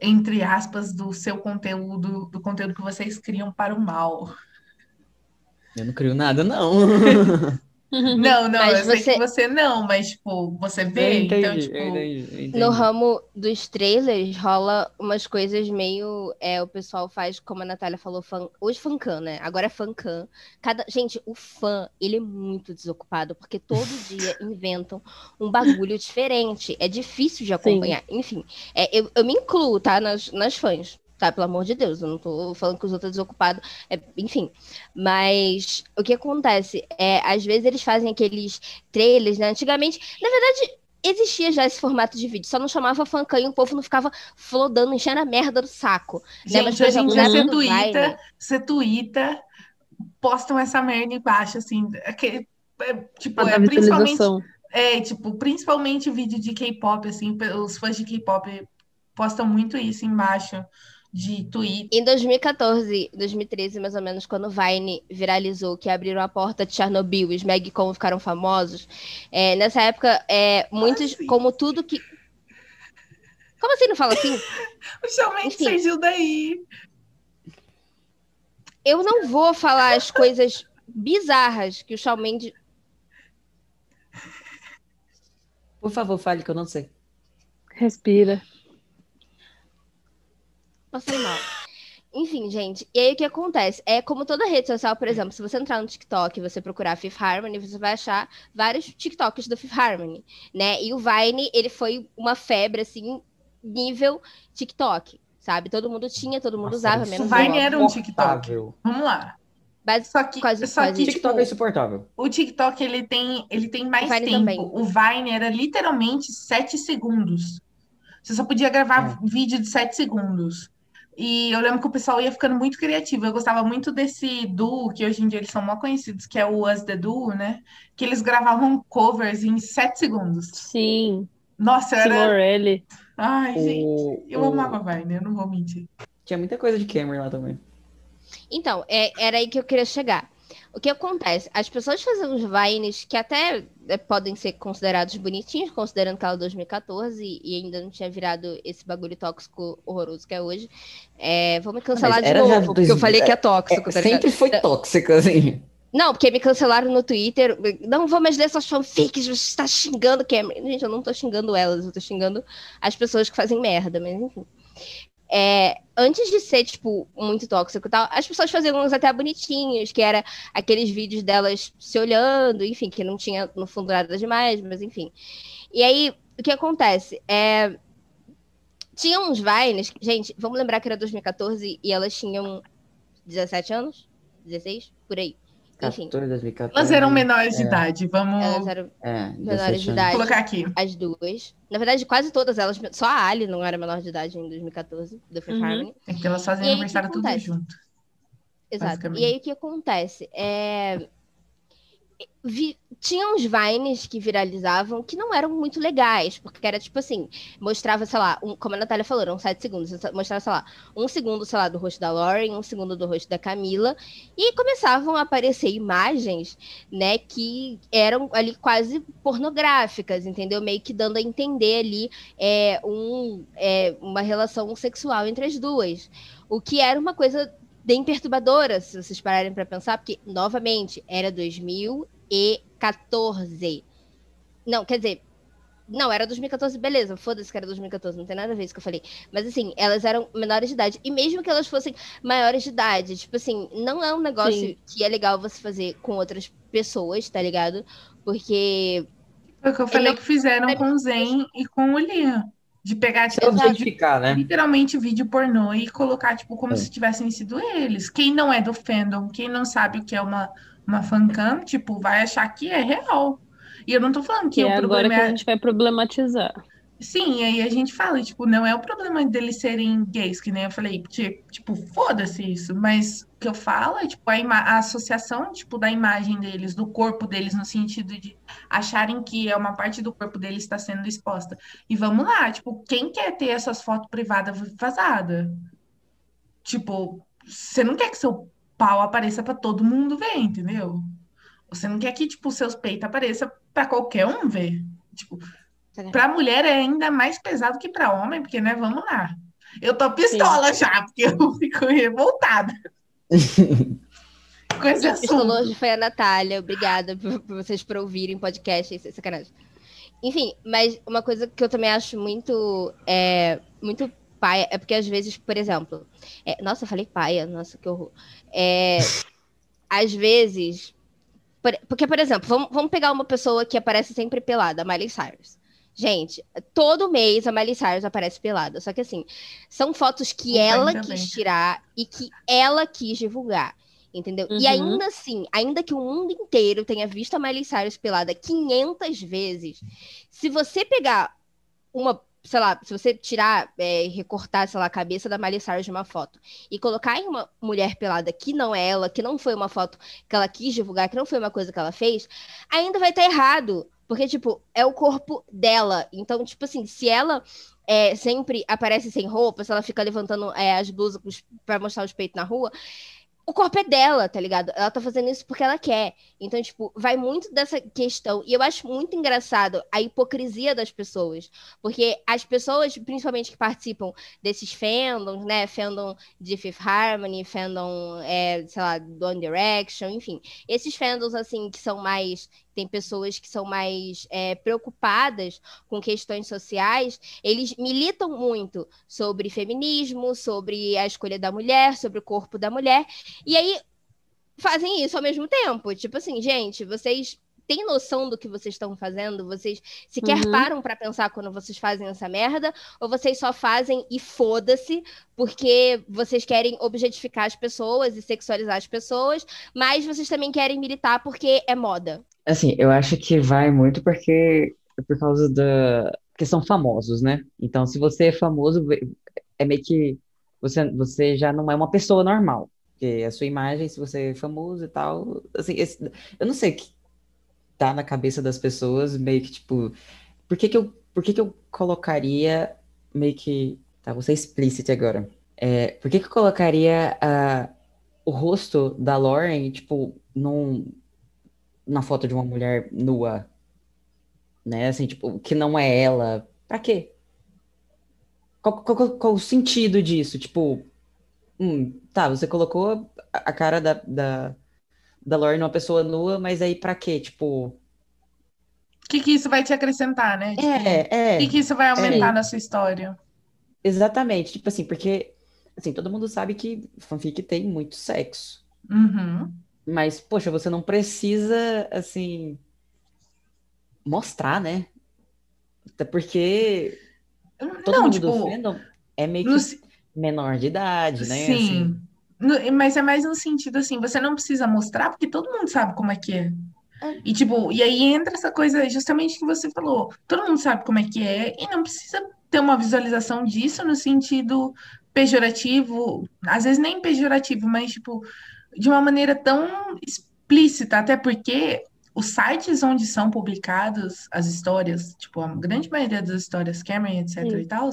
entre aspas, do seu conteúdo, do conteúdo que vocês criam para o mal? Eu não crio nada, não. Não, não, Mas eu sei você- que você não, mas, tipo, você vê, então, entendi, tipo, eu entendi, eu entendi. No ramo dos trailers, rola umas coisas meio. É, o pessoal faz, como a Natália falou, fan, hoje fancam, né? Agora é fancam. Cada, gente, o fã, ele é muito desocupado, porque todo dia inventam um bagulho diferente. É difícil de acompanhar. Enfim, é, eu, eu me incluo, tá? Nas, nas fãs. Tá, pelo amor de Deus, eu não tô falando que os outros são desocupados. É, enfim, mas o que acontece é, às vezes eles fazem aqueles trailers, né? Antigamente, na verdade, existia já esse formato de vídeo, só não chamava fancam e o povo não ficava flodando, enchendo a merda do saco. né? Mas, gente, hoje em dia você tuita, você tuita, postam essa merda embaixo, assim, aquele, é, tipo, é principalmente. É, tipo, principalmente vídeo de K-pop, assim, os fãs de K-pop postam muito isso embaixo de tweet. Em 2014, 2013, mais ou menos, quando o Vine viralizou, que abriram a porta de Chernobyl e os Megcon ficaram famosos, é, nessa época, é, muitos, assim? como tudo que. Como assim não fala assim? O Enfim. surgiu daí. Eu não vou falar as coisas bizarras que o Shawn Mendes. Por favor, fale que eu não sei. Respira. Passei mal. Enfim, gente, e aí o que acontece? É como toda rede social, por exemplo, se você entrar no TikTok e você procurar Fifth Harmony, você vai achar vários TikToks do Fifth Harmony, né? E o Vine, ele foi uma febre, assim, nível TikTok, sabe? Todo mundo tinha, todo mundo Nossa, usava, menos O Vine era um TikTok. Vamos lá. Mas Só que, Quase- só quase que tipo, TikTok é insuportável. o TikTok ele tem, ele tem mais O tempo. também. O Vine era literalmente 7 segundos. Você só podia gravar vídeo de 7 segundos. E eu lembro que o pessoal ia ficando muito criativo. Eu gostava muito desse duo, que hoje em dia eles são mal conhecidos, que é o Us The Duo, né? Que eles gravavam covers em 7 segundos. Sim. Nossa, era. Simorelli. Ai, gente, O- eu o- amava Vine, eu não vou mentir. Tinha muita coisa de Cameron lá também. Então, é- era aí que eu queria chegar. O que acontece? As pessoas fazem uns vines que até é, podem ser considerados bonitinhos, considerando que ela é 2014 e ainda não tinha virado esse bagulho tóxico horroroso que é hoje. É, vou me cancelar de novo, porque eu falei que é tóxico, É, tá sempre foi tóxica, assim. Não, porque me cancelaram no Twitter. Não vou mais ler suas fanfics, você está xingando Cameron. Gente, eu não tô xingando elas, eu tô xingando as pessoas que fazem merda, mas enfim. É, antes de ser, tipo, muito tóxico e tal, as pessoas faziam uns até bonitinhos, que era aqueles vídeos delas se olhando, enfim, que não tinha no fundo nada demais, mas enfim. E aí, o que acontece? É, tinha uns Vines, gente, vamos lembrar que era 2014 e elas tinham 17 anos? 16? Por aí. Enfim. 14, 2014. Elas eram menores de É. idade, vamos Elas eram É, menores 17 de idade. colocar aqui. As duas. Na verdade, quase todas elas. Só a Ali não era menor de idade em 2014, do Fifth Uhum. Harmony. É porque elas fazem aniversário que tudo junto. Exato. E aí o que acontece? É... vi- Tinha uns vines que viralizavam que não eram muito legais, porque era tipo assim, mostrava, sei lá, um- como a Natália falou, eram sete segundos, mostrava, sei lá, um segundo, sei lá, do rosto da Lauren, um segundo do rosto da Camila, e começavam a aparecer imagens, né, que eram ali quase pornográficas, entendeu? Meio que dando a entender ali é, um, é, uma relação sexual entre as duas. O que era uma coisa bem perturbadora, se vocês pararem para pensar, porque, novamente, era 2014. Não, quer dizer, Não, era 2014, beleza. Foda-se que era 2014, não tem nada a ver isso que eu falei. Mas assim, elas eram menores de idade. E mesmo que elas fossem maiores de idade, tipo assim, não é um negócio Sim. que é legal você fazer com outras pessoas, tá ligado? Porque. Foi o que eu falei que fizeram com o Zen e com o Liam. De pegar, tipo, objetificar, né? literalmente vídeo pornô e colocar, tipo, como é. se tivessem sido eles. Quem não é do fandom, quem não sabe o que é uma, uma fancam, tipo, vai achar que é real. E eu não tô falando que e o agora problema que é... a gente vai problematizar. Sim, aí a gente fala, tipo, não é o problema deles serem gays, que nem eu falei, tipo, foda-se isso, mas o que eu falo é, tipo, a, a, associação, tipo, da imagem deles, do corpo deles, no sentido de acharem que é uma parte do corpo deles está sendo exposta. E vamos lá, tipo, quem quer ter essas fotos privadas vazadas? Tipo, você não quer que seu pau apareça para todo mundo ver, entendeu? Você não quer que, tipo, seus peitos apareçam para qualquer um ver. Tipo, para mulher é ainda mais pesado que para homem, porque, né, vamos lá. Eu tô pistola Sim. já, porque eu fico revoltada. Com esse assunto. hoje foi a Natália. Obrigada por, por vocês por ouvirem podcast. Isso é sacanagem. Enfim, mas uma coisa que eu também acho muito, é, muito paia é porque às vezes, por exemplo, é, nossa, eu falei paia, nossa, que horror. É, às vezes, por, porque, por exemplo, vamos, vamos pegar uma pessoa que aparece sempre pelada, a Miley Cyrus. Gente, todo mês a Miley Cyrus aparece pelada. Só que assim, são fotos que ela quis tirar e que ela quis divulgar. Entendeu? Uhum. E ainda assim, ainda que o mundo inteiro tenha visto a Miley Cyrus pelada 500 vezes, se você pegar uma sei lá, se você tirar, é, recortar, sei lá, a cabeça da Miley Cyrus de uma foto e colocar em uma mulher pelada que não é ela, que não foi uma foto que ela quis divulgar, que não foi uma coisa que ela fez, ainda vai estar tá errado. Porque, tipo, é o corpo dela. Então, tipo assim, se ela é, sempre aparece sem roupa, se ela fica levantando é, as blusas para mostrar os peitos na rua, o corpo é dela, tá ligado? Ela tá fazendo isso porque ela quer. Então, tipo, vai muito dessa questão. E eu acho muito engraçado a hipocrisia das pessoas. Porque as pessoas, principalmente que participam desses fandoms, né? Fandom de Fifth Harmony, fandom, é, sei lá, do One Direction, enfim. Esses fandoms, assim, que são mais tem pessoas que são mais é, preocupadas com questões sociais, eles militam muito sobre feminismo, sobre a escolha da mulher, sobre o corpo da mulher, e aí fazem isso ao mesmo tempo. Tipo assim, gente, vocês têm noção do que vocês estão fazendo? Vocês sequer uhum. param para pensar quando vocês fazem essa merda? Ou vocês só fazem e foda-se porque vocês querem objetificar as pessoas e sexualizar as pessoas, mas vocês também querem militar porque é moda? Assim, eu acho que vai muito porque por causa da. Porque são famosos, né? Então, se você é famoso, é meio que você, você já não é uma pessoa normal. Porque a sua imagem, se você é famoso e tal. Assim, esse, eu não sei que tá na cabeça das pessoas, meio que tipo, por que que eu, por que que eu colocaria meio que, tá, ser explícito agora. É, por que que eu colocaria uh, o rosto da Lauren, tipo, num, na foto de uma mulher nua, né, assim, tipo, que não é ela, pra quê? Qual, qual, qual, qual o sentido disso? Tipo, hum, tá, você colocou a cara da, da, da Lore numa pessoa nua, mas aí pra quê? Tipo. O que, que isso vai te acrescentar, né? Tipo, é, é. O que, que isso vai aumentar é. na sua história? Exatamente. Tipo assim, porque assim, todo mundo sabe que fanfic tem muito sexo. Uhum. Mas, poxa, você não precisa, assim, mostrar, né? Até porque todo não, mundo tipo, do fandom é meio que menor de idade, né? Sim. Assim, mas é mais no sentido assim, você não precisa mostrar, porque todo mundo sabe como é que é. é. E tipo, e aí entra essa coisa justamente que você falou. Todo mundo sabe como é que é e não precisa ter uma visualização disso no sentido pejorativo, às vezes nem pejorativo, mas tipo, de uma maneira tão explícita, até porque os sites onde são publicadas as histórias, tipo, a grande maioria das histórias Cameron, etc Sim. e tal,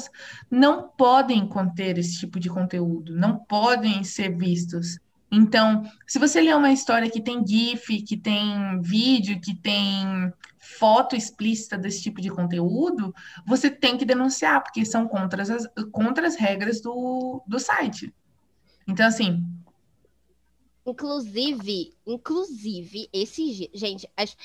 não podem conter esse tipo de conteúdo, não podem ser vistos. Então, se você lê uma história que tem GIF, que tem vídeo, que tem foto explícita desse tipo de conteúdo, você tem que denunciar, porque são contra as, contra as regras do, do site. Então, assim, Inclusive, inclusive, esse gente, as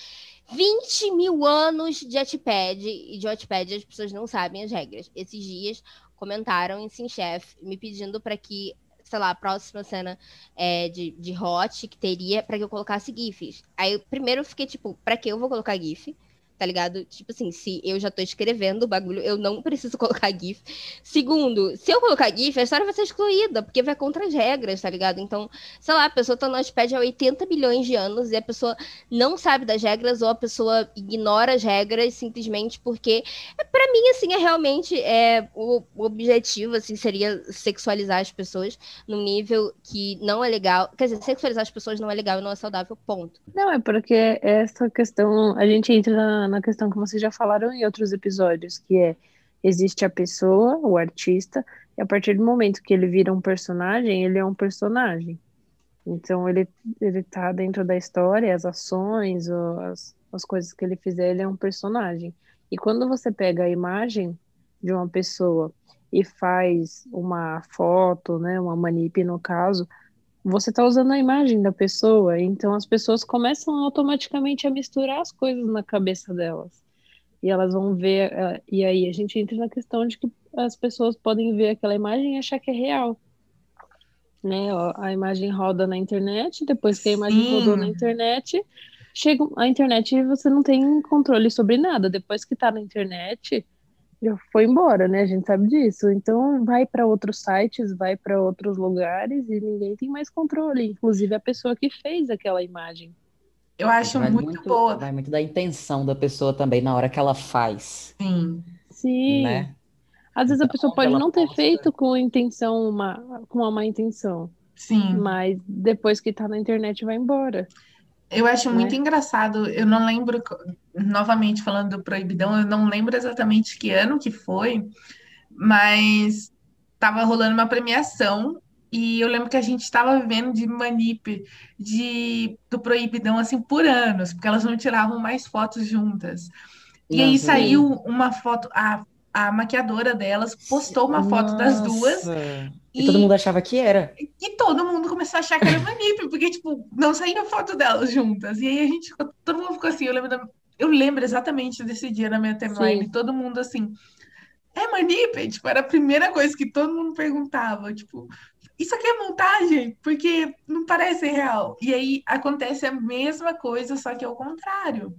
20 mil anos de Wattpad e de Wattpad as pessoas não sabem as regras. Esses dias comentaram em Sim Chef me pedindo para que, sei lá, a próxima cena é, de, de Hot que teria para que eu colocasse GIFs. Aí primeiro eu fiquei tipo, para que eu vou colocar GIF? Tá ligado? Tipo assim, se eu já tô escrevendo o bagulho, eu não preciso colocar GIF. Segundo, se eu colocar GIF, a história vai ser excluída, porque vai contra as regras, tá ligado? Então, sei lá, a pessoa tá no Notepad há 80 bilhões de anos e a pessoa não sabe das regras ou a pessoa ignora as regras simplesmente porque, é, para mim, assim, é realmente é, o, o objetivo, assim, seria sexualizar as pessoas num nível que não é legal. Quer dizer, sexualizar as pessoas não é legal e não é saudável, ponto. Não, é porque essa questão, a gente entra na na questão que vocês já falaram em outros episódios, que é existe a pessoa, o artista, e a partir do momento que ele vira um personagem, ele é um personagem. Então ele ele tá dentro da história, as ações, as, as coisas que ele fizer, ele é um personagem. E quando você pega a imagem de uma pessoa e faz uma foto, né, uma manip no caso, você está usando a imagem da pessoa, então as pessoas começam automaticamente a misturar as coisas na cabeça delas. E elas vão ver, eh, e aí a gente entra na questão de que as pessoas podem ver aquela imagem e achar que é real. Né? A imagem roda na internet, depois que a imagem Sim. rodou na internet, chega a internet e você não tem controle sobre nada. Depois que está na internet, já foi embora, né? A gente sabe disso. Então vai para outros sites, vai para outros lugares e ninguém tem mais controle, inclusive a pessoa que fez aquela imagem. Eu acho muito, muito, boa. Vai muito da intenção da pessoa também na hora que ela faz. Sim. Sim. Né? Às vezes então, a pessoa pode não ter posta... feito com intenção uma com uma má intenção. Sim. Mas depois que tá na internet vai embora. Eu acho né? muito engraçado, eu não lembro, novamente falando do Proibidão, eu não lembro exatamente que ano que foi, mas estava rolando uma premiação e eu lembro que a gente estava vivendo de manip de, do Proibidão assim por anos, porque elas não tiravam mais fotos juntas. E aí saiu uma foto, a a maquiadora delas postou uma foto das duas. E, e, todo mundo achava que era. Começou a achar que era Manip, porque, tipo, não saía foto delas juntas. E aí a gente, todo mundo ficou assim, eu lembro, da, eu lembro exatamente desse dia na minha timeline, todo mundo assim, é Manip? Tipo, era a primeira coisa que todo mundo perguntava, tipo, isso aqui é montagem? Porque não parece real. E aí acontece a mesma coisa, só que ao contrário.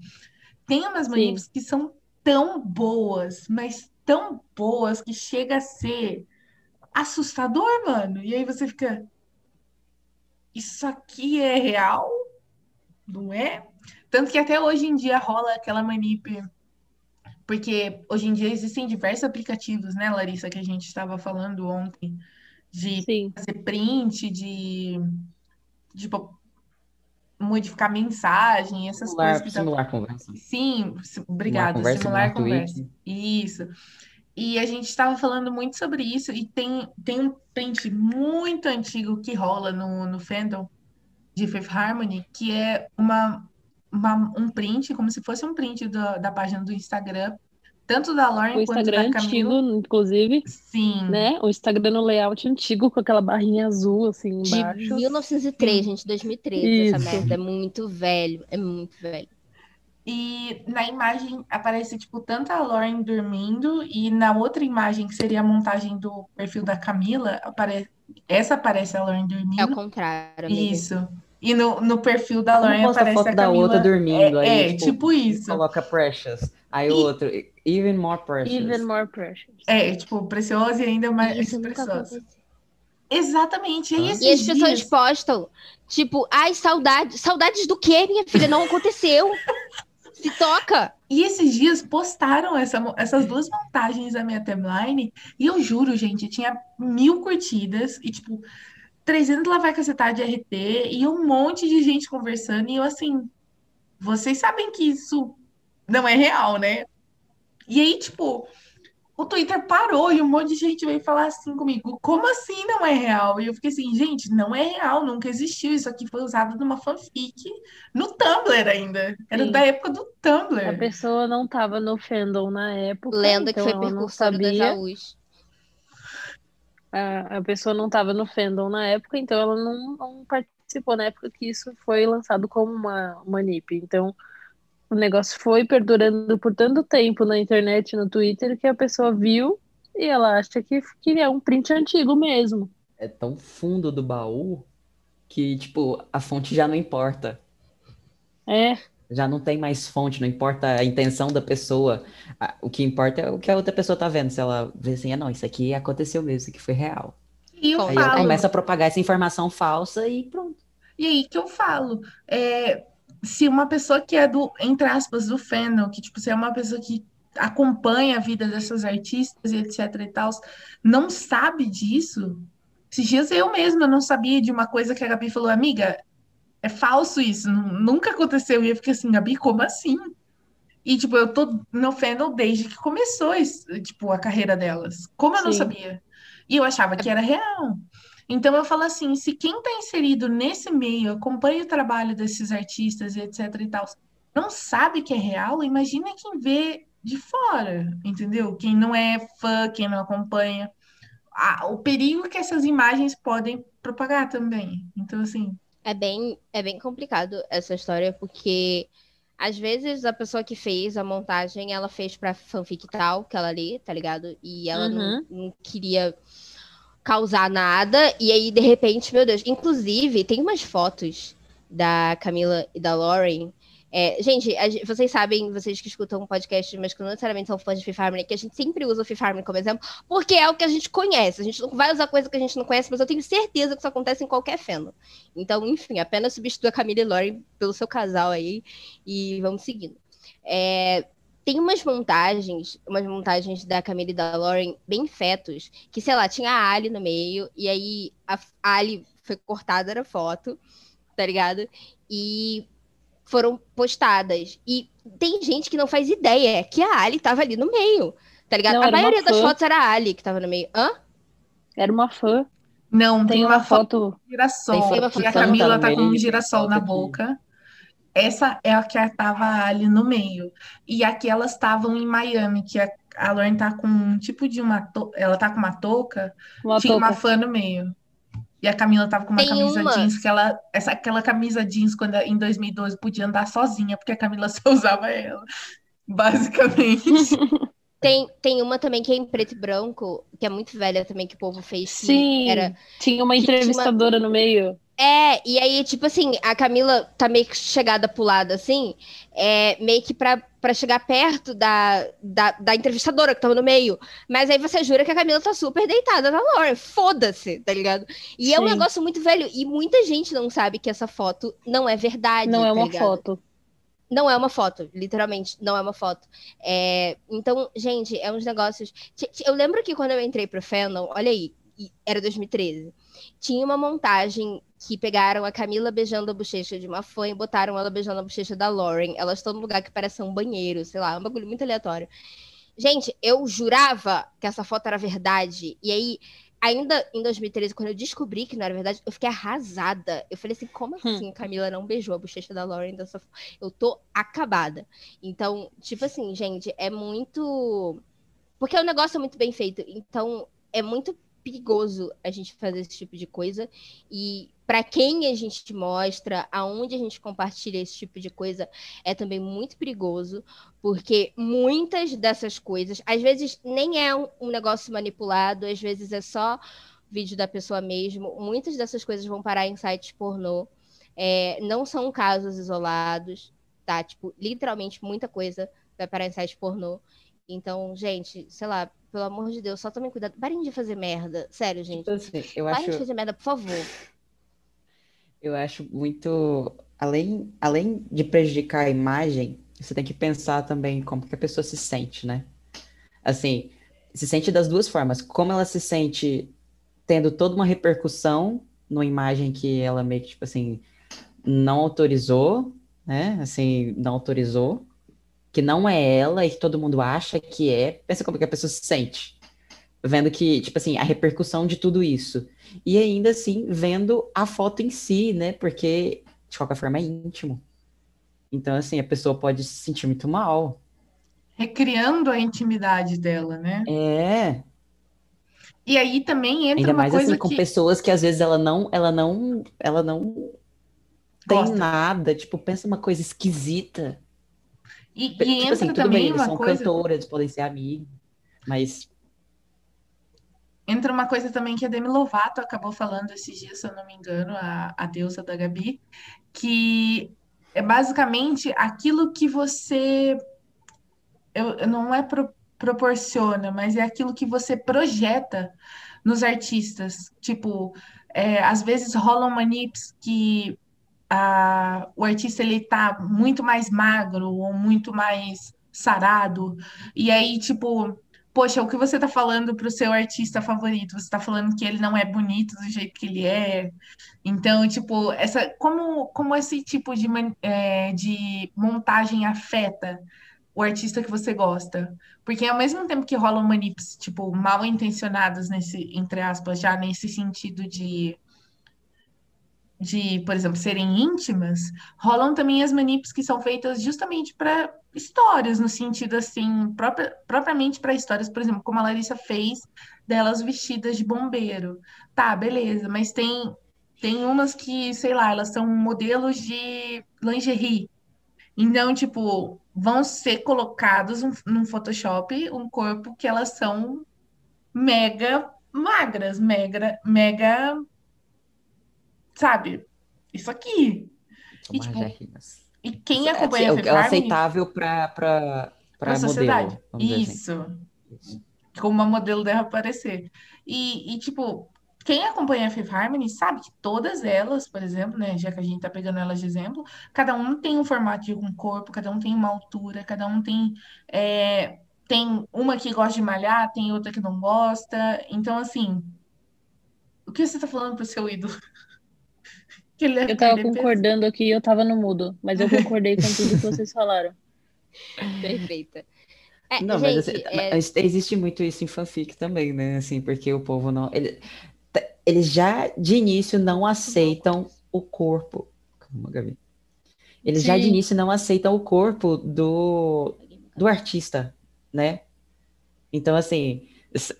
Tem umas manips que são tão boas, mas tão boas que chega a ser assustador, mano. E aí você fica. Isso aqui é real? Não é? Tanto que até hoje em dia rola aquela manip. Porque hoje em dia existem diversos aplicativos, né, Larissa, que a gente estava falando ontem, de Sim. fazer print, de, de tipo, modificar mensagem, essas simular, coisas. Simular tá... conversa. Sim, obrigada, simular conversa. Simular conversa. Isso. E a gente estava falando muito sobre isso, e tem, tem um print muito antigo que rola no, no fandom de Fifth Harmony, que é uma, uma, um print, como se fosse um print da, da página do Instagram, tanto da Lauren o Instagram quanto da Camila. antigo, inclusive. Sim. Né? O Instagram no layout antigo, com aquela barrinha azul, assim, embaixo. De 1903, gente, 2013, Isso. essa merda. É muito velho, é muito velho. E na imagem aparece, tipo, tanto a Lauren dormindo, e na outra imagem, que seria a montagem do perfil da Camila, apare... essa aparece a Lauren dormindo. É o contrário. Amiga. Isso. E no, no perfil da Lauren aparece a, foto a da outra dormindo. É, aí, é tipo, tipo, isso. Coloca Precious. Aí o outro, Even More Precious. Even More Precious. É, tipo, preciosa e ainda mais isso preciosa. Exatamente. E, e as dias... pessoas postam, tipo, ai, saudade. Saudades do quê, minha filha? Não aconteceu. Se toca! E esses dias postaram essa, essas duas montagens da minha timeline e eu juro, gente, tinha mil curtidas e, tipo, 300 lá vai cacetar de RT e um monte de gente conversando e eu, assim, vocês sabem que isso não é real, né? E aí, tipo, o Twitter parou e um monte de gente veio falar assim comigo: como assim não é real? E eu fiquei assim, gente, não é real, nunca existiu. Isso aqui foi usado numa fanfic no Tumblr ainda. Era Sim. da época do Tumblr. A pessoa não estava no fandom na época. Lenda então que foi percursora das AUs. A, a pessoa não estava no fandom na época, então ela não, não participou na época que isso foi lançado como uma, uma NIP. Então, o negócio foi perdurando por tanto tempo na internet, no Twitter, que a pessoa viu e ela acha que, que é um print antigo mesmo. É tão fundo do baú que, tipo, a fonte já não importa. É. Já não tem mais fonte, não importa a intenção da pessoa. O que importa é o que a outra pessoa tá vendo. Se ela vê assim, ah, não, isso aqui aconteceu mesmo, isso aqui foi real. E eu Aí falo, ela começa a propagar essa informação falsa e pronto. e aí que eu falo, é, se uma pessoa que é do, entre aspas, do fandom, que tipo, se é uma pessoa que acompanha a vida dessas artistas e etc e tal, não sabe disso. Esses dias eu mesma não sabia de uma coisa que a Gabi falou, amiga, é falso isso, nu- nunca aconteceu. E eu fiquei assim, Gabi, como assim? E, tipo, eu tô no fandom desde que começou, isso, tipo, a carreira delas. Como eu não Sim. sabia? E eu achava que era real. Então eu falo assim, se quem tá inserido nesse meio, acompanha o trabalho desses artistas e etc e tal, não sabe que é real, imagina quem vê de fora, entendeu? Quem não é fã, quem não acompanha. Ah, o perigo que essas imagens podem propagar também. Então, assim, É bem, é bem complicado essa história, porque às vezes a pessoa que fez a montagem, ela fez pra fanfic tal, que ela lê, tá ligado? E ela não, Uhum. não queria causar nada, e aí de repente, meu Deus. Inclusive, tem umas fotos da Camila e da Lauren. É, gente, a vocês sabem, vocês que escutam um podcast, mas que não necessariamente são fãs de Fifth Harmony, que a gente sempre usa o Fifth Harmony como exemplo, porque é o que a gente conhece. A gente não vai usar coisa que a gente não conhece, mas eu tenho certeza que isso acontece em qualquer fandom. Então, enfim, apenas substitua Camila e Lauren pelo seu casal aí e vamos seguindo. É, tem umas montagens, umas montagens da Camila e da Lauren bem fetos, que, sei lá, tinha a Ali no meio, e aí a a Ali foi cortada na foto, tá ligado? E foram postadas. E tem gente que não faz ideia que a Ali tava ali no meio, tá ligado? Não, a uma maioria das fotos era a Ali que tava no meio. Hã? Era uma fã. não, Tem tem uma uma foto foto. girassol, Tem foto que a Camila tá com um girassol na aqui. boca. Essa é a que tava ali no meio. E aqui elas estavam em Miami, que a, a Lauren tá com um tipo de uma... to- Ela tá com uma touca, Uma tinha uma touca. fã no meio. E a Camila tava com uma Tem camisa uma. jeans, que ela, essa, aquela camisa jeans, quando em 2012 podia andar sozinha, porque a Camila só usava ela. Basicamente. Tem, tem uma também que é em preto e branco, que é muito velha também, que o povo fez. que Sim. Era... Tinha uma que tinha uma- entrevistadora no meio. É, e aí, tipo assim, a Camila tá meio que chegada pro lado, assim, é, meio que pra, pra chegar perto da, da, da entrevistadora que tava no meio. Mas aí você jura que a Camila tá super deitada na Lauren. Foda-se, tá ligado? E é um Sim. negócio muito velho. E muita gente não sabe que essa foto não é verdade. Não é tá uma ligado? foto. Não é uma foto, literalmente, não é uma foto. É, então, gente, é uns negócios. Eu lembro que quando eu entrei pro fandom, olha aí, era 2013, tinha uma montagem que pegaram a Camila beijando a bochecha de uma fã e botaram ela beijando a bochecha da Lauren. Elas estão num lugar que parece um banheiro, sei lá, é um bagulho muito aleatório. Gente, eu jurava que essa foto era verdade. E aí, ainda em 2013, quando eu descobri que não era verdade, eu fiquei arrasada. Eu falei assim, como Hum. assim a Camila não beijou a bochecha da Lauren dessa forma? Eu tô acabada. Então, tipo assim, gente, é muito. Porque o negócio é muito bem feito. Então, é muito perigoso a gente fazer esse tipo de coisa. E para quem a gente mostra, aonde a gente compartilha esse tipo de coisa, é também muito perigoso. Porque muitas dessas coisas, às vezes nem é um, um negócio manipulado, às vezes é só vídeo da pessoa mesmo. Muitas dessas coisas vão parar em sites pornô. É, não são casos isolados, tá? Tipo, literalmente muita coisa vai parar em sites pornô. Então, gente, sei lá, pelo amor de Deus, só tomem cuidado. Parem de fazer merda. Sério, gente. Então, assim, eu Parem de acho, fazer merda, por favor. eu acho muito. Além, além de prejudicar a imagem, você tem que pensar também como que a pessoa se sente, né? Assim, se sente das duas formas. Como ela se sente tendo toda uma repercussão numa imagem que ela meio que, tipo assim, não autorizou, né? Assim, não autorizou, que não é ela e que todo mundo acha que é. Pensa como que a pessoa se sente. Vendo que, tipo assim, a repercussão de tudo isso. E ainda assim, vendo a foto em si, né? Porque, de qualquer forma, é íntimo. Então, assim, a pessoa pode se sentir muito mal. Recriando a intimidade dela, né? É. E aí também entra Ainda uma mais coisa assim, com que pessoas que às vezes ela não, ela não, ela não tem Gosta. nada, tipo, pensa uma coisa esquisita. E, e tipo entra assim, também bem, uma são coisa. cantoras, podem ser amigos, mas Entra uma coisa também que a Demi Lovato acabou falando esses dias, se eu não me engano, a, a deusa da Gabi, que é basicamente aquilo que você eu- não é pro- proporciona, mas é aquilo que você projeta nos artistas. Tipo, é, às vezes rolam manips que o artista ele tá muito mais magro ou muito mais sarado, e aí, tipo, poxa, o que você tá falando pro seu artista favorito? Você tá falando que ele não é bonito do jeito que ele é. Então, tipo, essa, como, como esse tipo de, é, de montagem afeta o artista que você gosta? Porque ao mesmo tempo que rolam manips, tipo, mal intencionados nesse, entre aspas, já nesse sentido de de, por exemplo, serem íntimas, rolam também as manips que são feitas justamente para histórias, no sentido assim, própria- propriamente para histórias, por exemplo, como a Larissa fez delas vestidas de bombeiro. Tá, beleza, mas tem tem umas que, sei lá, elas são modelos de lingerie. Então, tipo, vão ser colocados um, num Photoshop um corpo que elas são mega magras, mega, mega, sabe? Isso aqui. são E, tipo. E quem É, acompanha é, a é Harmony aceitável para para pra sociedade. modelo, assim. Isso. Isso. Como uma modelo deve aparecer. E, e, tipo, quem acompanha a Fifth Harmony sabe que todas elas, por exemplo, né, já que a gente tá pegando elas de exemplo, cada um tem um formato de um corpo, cada um tem uma altura, cada um tem, é, tem uma que gosta de malhar, tem outra que não gosta. Então, assim, o que você tá falando pro seu ídolo? Que ele deve Eu tava concordando aqui, eu tava no mudo, mas eu concordei com tudo que vocês falaram. Perfeita. É, Não, mas gente, assim, é, mas existe muito isso em fanfic também, né? Assim, porque o povo não. ele- eles já de início não aceitam o corpo. Calma, Gabi. Eles já de Sim. início não aceitam o corpo do, do artista, né? Então, assim,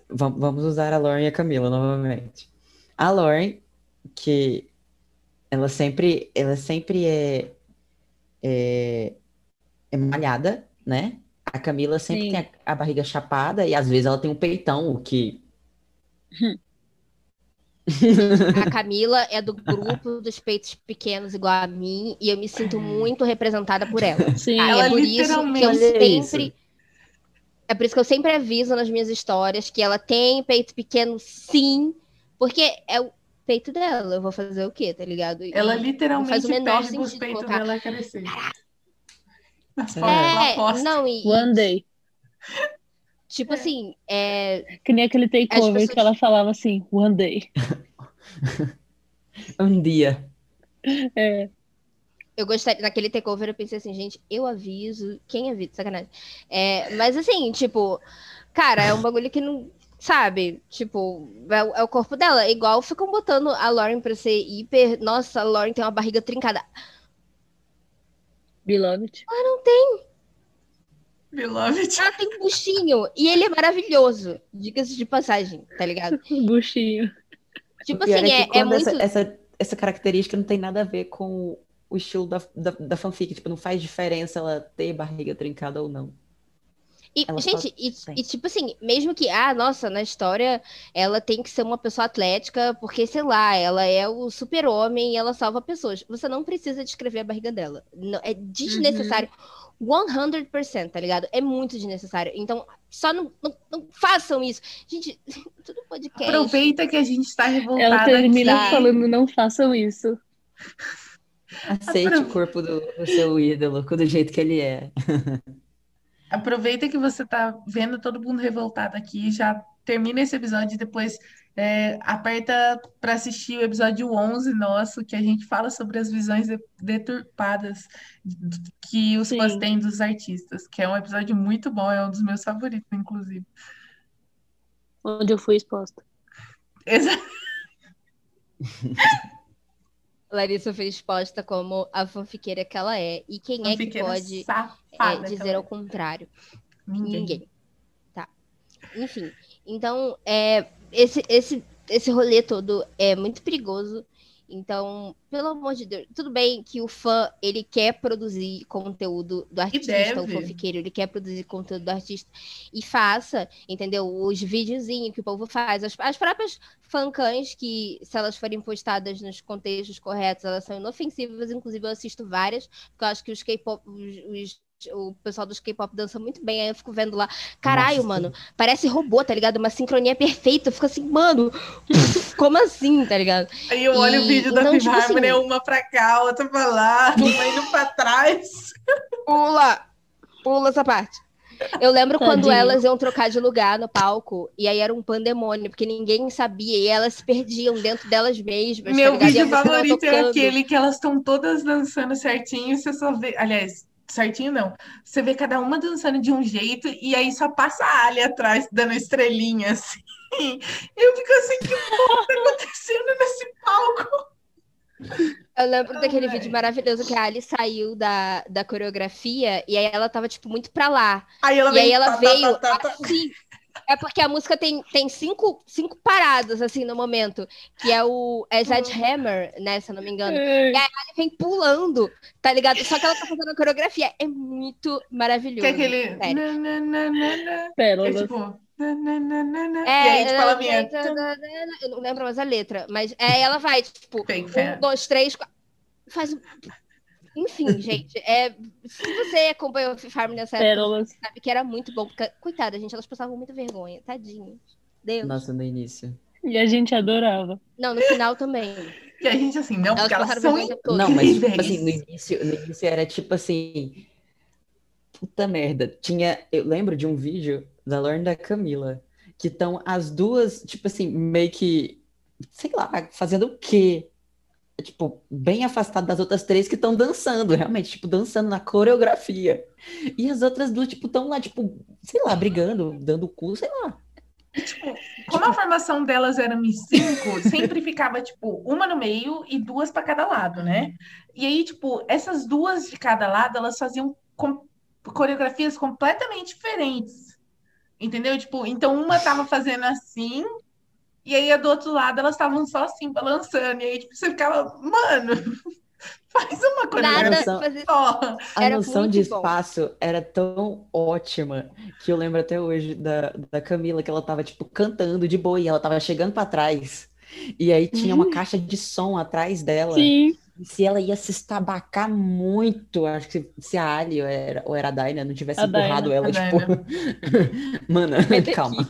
vamos usar a Lauren e a Camila novamente. A Lauren, que ela sempre, ela sempre é, é, é malhada, né? A Camila sempre Sim. tem a, a barriga chapada e às vezes ela tem um peitão, o que. a Camila é do grupo dos peitos pequenos igual a mim e eu me sinto muito representada por ela. Sim, Ah, Ela é por isso que eu sempre. isso. É por isso que eu sempre aviso nas minhas histórias que ela tem peito pequeno, sim, porque é o peito dela. Eu vou fazer o quê, tá ligado? E Ela literalmente faz o menor pede pros peitos colocar. dela crescer. É, não, e One Day. tipo assim, é, Que nem aquele takeover pessoas- que ela falava assim, One Day. Um dia. É, eu gostaria, naquele takeover eu pensei assim, gente, eu aviso, quem avisa, sacanagem. É, mas assim, tipo, cara, é um bagulho que não, sabe, tipo, é, o- é o corpo dela, igual ficam botando a Lauren pra ser hiper, nossa, a Lauren tem uma barriga trincada. Beloved. Beloved. Ela tem um buchinho e ele é maravilhoso, diga-se de passagem, tá ligado? Buchinho. Tipo assim, é é, é muito... essa, essa, essa característica não tem nada a ver com o estilo da, da, da fanfic. Tipo, não faz diferença ela ter barriga trincada ou não. E, Ela só gente, e, e tipo assim, mesmo que, ah, nossa, na história ela tem que ser uma pessoa atlética, porque, sei lá, ela é o super-homem e ela salva pessoas. Você não precisa descrever a barriga dela. Não, é desnecessário. 100%, tá ligado? É muito desnecessário. Então, só não, não, não façam isso. Gente, tudo podcast. Aproveita que a gente está Ela revoltada termina aqui. falando, não façam isso. Aceite Apro- o corpo do, do seu ídolo do jeito que ele é. Aproveita que você está vendo todo mundo revoltado aqui, já termina esse episódio e depois é, aperta para assistir o episódio 11 nosso, que a gente fala sobre as visões de- deturpadas que os Sim. fãs têm dos artistas, que é um episódio muito bom, é um dos meus favoritos, inclusive. Onde eu fui exposta. Exa- Larissa foi exposta como a fanfiqueira que ela é. E quem é que pode é, dizer ela ao é. contrário? Ninguém. Ninguém. Tá. Enfim, então, é, esse, esse, esse rolê todo é muito perigoso. Então, pelo amor de Deus, tudo bem que o fã, ele quer produzir conteúdo do artista, o fanfiqueiro, ele quer produzir conteúdo do artista. E faça, entendeu? Os videozinhos que o povo faz, as, as próprias fancãs que, se elas forem postadas nos contextos corretos, elas são inofensivas, inclusive eu assisto várias, porque eu acho que os K-pop, os, os o pessoal dos K-pop dança muito bem, aí eu fico vendo lá, caralho, Nossa, mano, parece robô, tá ligado? Uma sincronia perfeita, eu fico assim, mano, como assim, tá ligado? Aí eu olho e, o vídeo da tipo Harmony, assim, uma pra cá, outra pra lá, uma indo pra trás. Pula! Pula essa parte. Eu lembro Tadinho. quando elas iam trocar de lugar no palco, e aí era um pandemônio, porque ninguém sabia, e elas se perdiam dentro delas mesmas. Tá Meu tá vídeo favorito é aquele que elas estão todas dançando certinho, você só vê. Aliás, certinho não. Você vê cada uma dançando de um jeito e aí só passa a Ali atrás dando estrelinha assim. Eu fico assim, que porra tá acontecendo nesse palco? Eu lembro daquele vídeo maravilhoso que a Ali saiu da, da coreografia e aí ela tava, tipo, muito pra lá. Aí ela e aí ela tá, veio tá, tá, assim, é porque a música tem, tem cinco, cinco paradas, assim, no momento. Que é o é Hammer, né? Se eu não me engano. E aí ela vem pulando, tá ligado? Só que ela tá fazendo a coreografia. É muito maravilhoso. Que é aquele. Pérola. É tipo. É, e aí, tipo, ela vinha... Eu não lembro mais a letra, mas é, ela vai, tipo, um, dois, três, quatro, faz enfim, gente, é, se você acompanhou o Farm nessa época, sabe que era muito bom. Porque, coitada, gente, elas passavam muita vergonha, tadinho. Deus. Nossa, no início. E a gente adorava. Não, no final também. E a gente, assim, não, elas porque elas são Não, mas, tipo assim, no início, no início era tipo assim... Puta merda. Tinha... Eu lembro de um vídeo da Lorna e da Camila, que estão as duas, tipo assim, meio que... Sei lá, fazendo o quê? Tipo, bem afastado das outras três que estão dançando, realmente, tipo, dançando na coreografia. E as outras duas, tipo, estão lá, tipo, sei lá, brigando, dando cu, sei lá. Tipo, como a formação delas era em cinco, sempre ficava, tipo, uma no meio e duas para cada lado, né? E aí, tipo, essas duas de cada lado, elas faziam com coreografias completamente diferentes. Entendeu? Tipo, então uma tava fazendo assim, e aí, do outro lado, elas estavam só assim, balançando. E aí, tipo, você ficava, mano, faz uma coisa. Nada, noção, fazer... A noção de espaço bom. era tão ótima que eu lembro até hoje da, da Camila, que ela tava, tipo, cantando de boa e ela tava chegando para trás. E aí tinha uma uhum. caixa de som atrás dela. Sim. E se ela ia se estabacar muito, acho que se a Ali ou era, ou era a Daina não tivesse a empurrado Daina, ela, tipo. Mano, calma.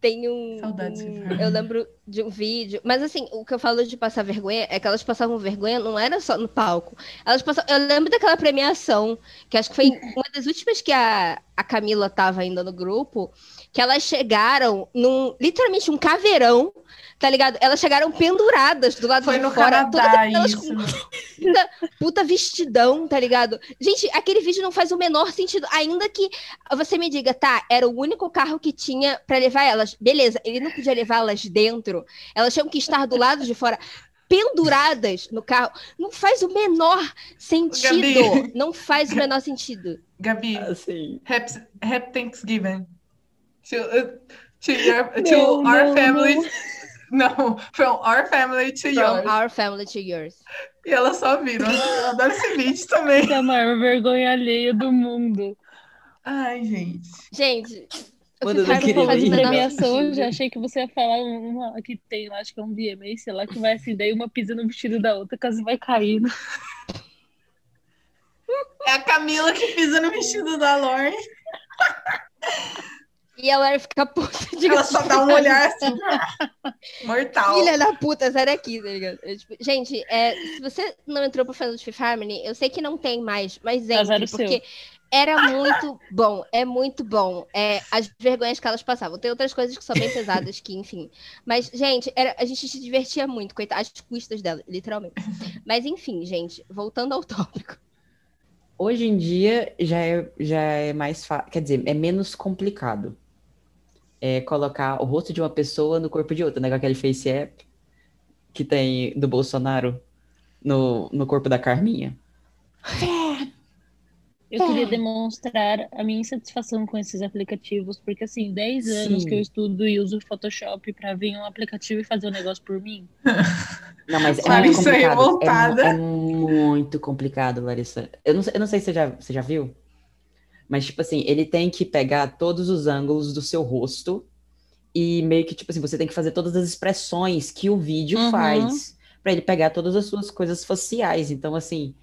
Tem um, Saudades, um, Eu lembro de um vídeo. Mas assim, o que eu falo de passar vergonha é que elas passavam vergonha, não era só no palco. Elas passavam. Eu lembro daquela premiação, que acho que foi uma das últimas que a, a Camila tava ainda no grupo, que elas chegaram num. literalmente um caveirão tá ligado? Elas chegaram penduradas do lado Foi de fora. Foi no Canadá isso. Com puta, puta vestidão, tá ligado? Gente, aquele vídeo não faz o menor sentido. Ainda que você me diga, tá, era o único carro que tinha para levar elas. Beleza, ele não podia levá-las dentro. Elas tinham que estar do lado de fora penduradas no carro. Não faz o menor sentido. Gabi. Não faz o menor sentido. Gabi, assim. happy, happy Thanksgiving. To, uh, to, your, to não, our não, family. Não. Não, from our family to from yours. From our family to yours. E elas só viram. Eu adoro esse vídeo também. É a maior vergonha alheia do mundo. Ai, gente. Gente. Quando eu queria fazer premiação, eu já achei que você ia falar uma que tem lá, acho que é um VMA, sei lá, que vai assim, daí uma pisa no vestido da outra, caso vai caindo. É a Camila que pisa no vestido da Lorne. E ela fica puta. Ela só dá um olhar assim, mortal. Filha da puta, sai daqui, tá ligado? Eu, tipo, gente, é, se você não entrou pro Fans Fifth Harmony, eu sei que não tem mais, mas entre, porque seu. era muito bom, é muito bom. É, as vergonhas que elas passavam. Tem outras coisas que são bem pesadas, que, enfim. Mas, gente, era, a gente se divertia muito, coitado, às custas dela, literalmente. Mas, enfim, gente, voltando ao tópico. Hoje em dia já é, já é mais fácil, quer dizer, é menos complicado é colocar o rosto de uma pessoa no corpo de outra, né? Com aquele face app que tem do Bolsonaro no, no corpo da Carminha. Eu queria É. demonstrar a minha insatisfação com esses aplicativos, porque assim, 10 anos Sim. que eu estudo e uso o Photoshop pra vir um aplicativo e fazer o negócio por mim. Não, mas é Larissa muito complicado. É, revoltada. mu- é muito complicado, Larissa. Eu não, sei- eu não sei se você já, você já viu, mas, tipo assim, ele tem que pegar todos os ângulos do seu rosto e meio que, tipo assim, você tem que fazer todas as expressões que o vídeo Uhum. faz pra ele pegar todas as suas coisas faciais. Então, assim,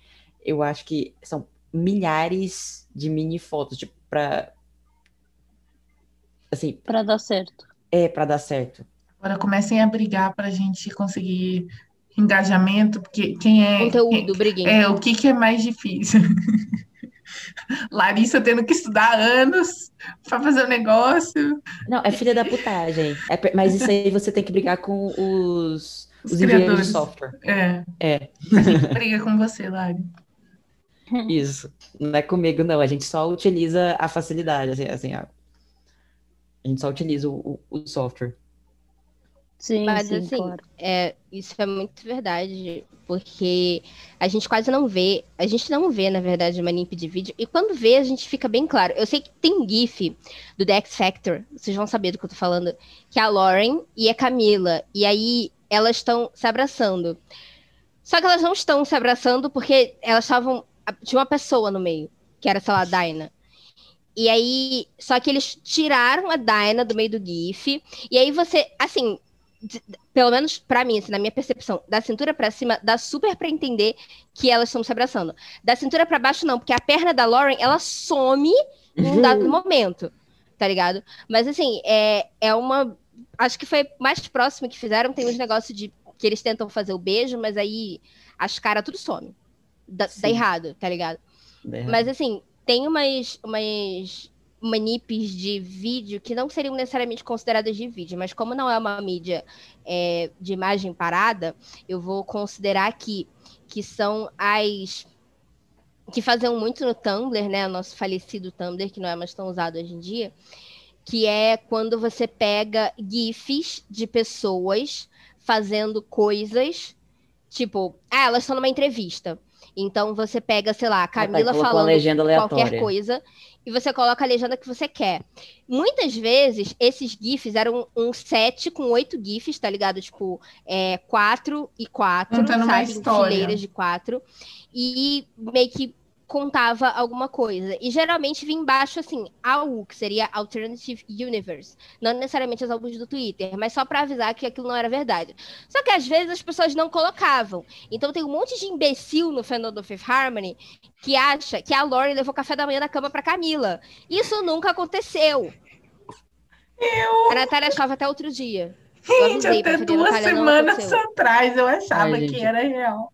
eu acho que são milhares de mini fotos, tipo, pra. Assim, Pra dar certo. é pra dar certo. Agora comecem a brigar para a gente conseguir engajamento, porque quem é. Conteúdo, quem- briguem. é, o que, que é mais difícil? Larissa tendo que estudar anos para fazer o negócio. Não, é filha da putagem. É mas isso aí você tem que brigar com os, Os os criadores. de software. É, É, a gente briga com você, Lari. isso. Não é comigo, não. A gente só utiliza a facilidade, assim, assim, a, a gente só utiliza o, o, o software. Sim, Mas sim, assim, claro. é, isso é muito verdade, porque a gente quase não vê, a gente não vê, na verdade, uma NIP de vídeo, e quando vê, a gente fica bem claro. Eu sei que tem um GIF do The X Factor, vocês vão saber do que eu tô falando, que é a Lauren e a Camila, e aí elas estão se abraçando. Só que elas não estão se abraçando porque elas estavam. Tinha uma pessoa no meio, que era, sei lá, a Dinah. E aí, só que eles tiraram a Dinah do meio do GIF, e aí você, assim, de- pelo menos pra mim, assim, na minha percepção, da cintura pra cima, dá super pra entender que elas estão se abraçando. Da cintura pra baixo, não, porque a perna da Lauren, ela some em um dado momento, tá ligado? Mas, assim, é, é uma. Acho que foi mais próximo que fizeram. Tem uns negócios de que eles tentam fazer o beijo, mas aí as caras tudo some. Dá, dá errado, tá ligado? Mas assim, tem umas, umas manipes de vídeo que não seriam necessariamente consideradas de vídeo, mas como não é uma mídia é, de imagem parada, eu vou considerar aqui que são as que faziam muito no Tumblr, né? O nosso falecido Tumblr, que não é mais tão usado hoje em dia, que é quando você pega GIFs de pessoas fazendo coisas, tipo, ah, elas estão numa entrevista. Então você pega, sei lá, a Camila colocou uma falando legenda qualquer coisa e você coloca a legenda que você quer. Muitas vezes, esses GIFs eram um set com oito GIFs, tá ligado? Tipo, é, quatro e quatro, Contando uma sabe? Em história. fileiras de quatro. E meio que contava alguma coisa. E geralmente vinha embaixo, assim, AU, que seria Alternative Universe. Não necessariamente as álbuns do Twitter, mas só pra avisar que aquilo não era verdade. Só que às vezes as pessoas não colocavam. Então tem um monte de imbecil no fandom do Fifth Harmony que acha que a Lori levou café da manhã da cama pra Camila. Isso nunca aconteceu. Eu, A Natália achava até outro dia. Gente, até duas semanas atrás eu achava Ai, que era real.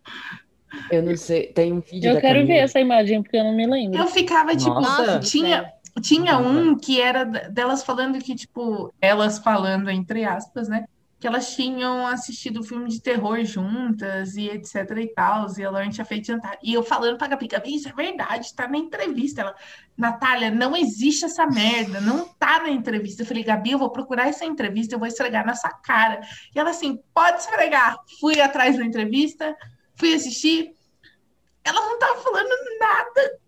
Eu não sei, tem um vídeo Eu da quero ver Camila. essa imagem, porque eu não me lembro. Eu ficava, tipo, Nossa. Tinha, tinha um que era delas falando que, tipo, elas falando, entre aspas, né? Que elas tinham assistido filme de terror juntas e etc e tal, e a Lauren tinha feito jantar. E eu falando pra Gabi, Gabi, isso é verdade, tá na entrevista. Ela, Natália, não existe essa merda, não tá na entrevista. Eu falei, Gabi, eu vou procurar essa entrevista, eu vou esfregar na sua cara. E ela assim, pode esfregar. Fui atrás da entrevista, fui assistir. Ela não tava falando nada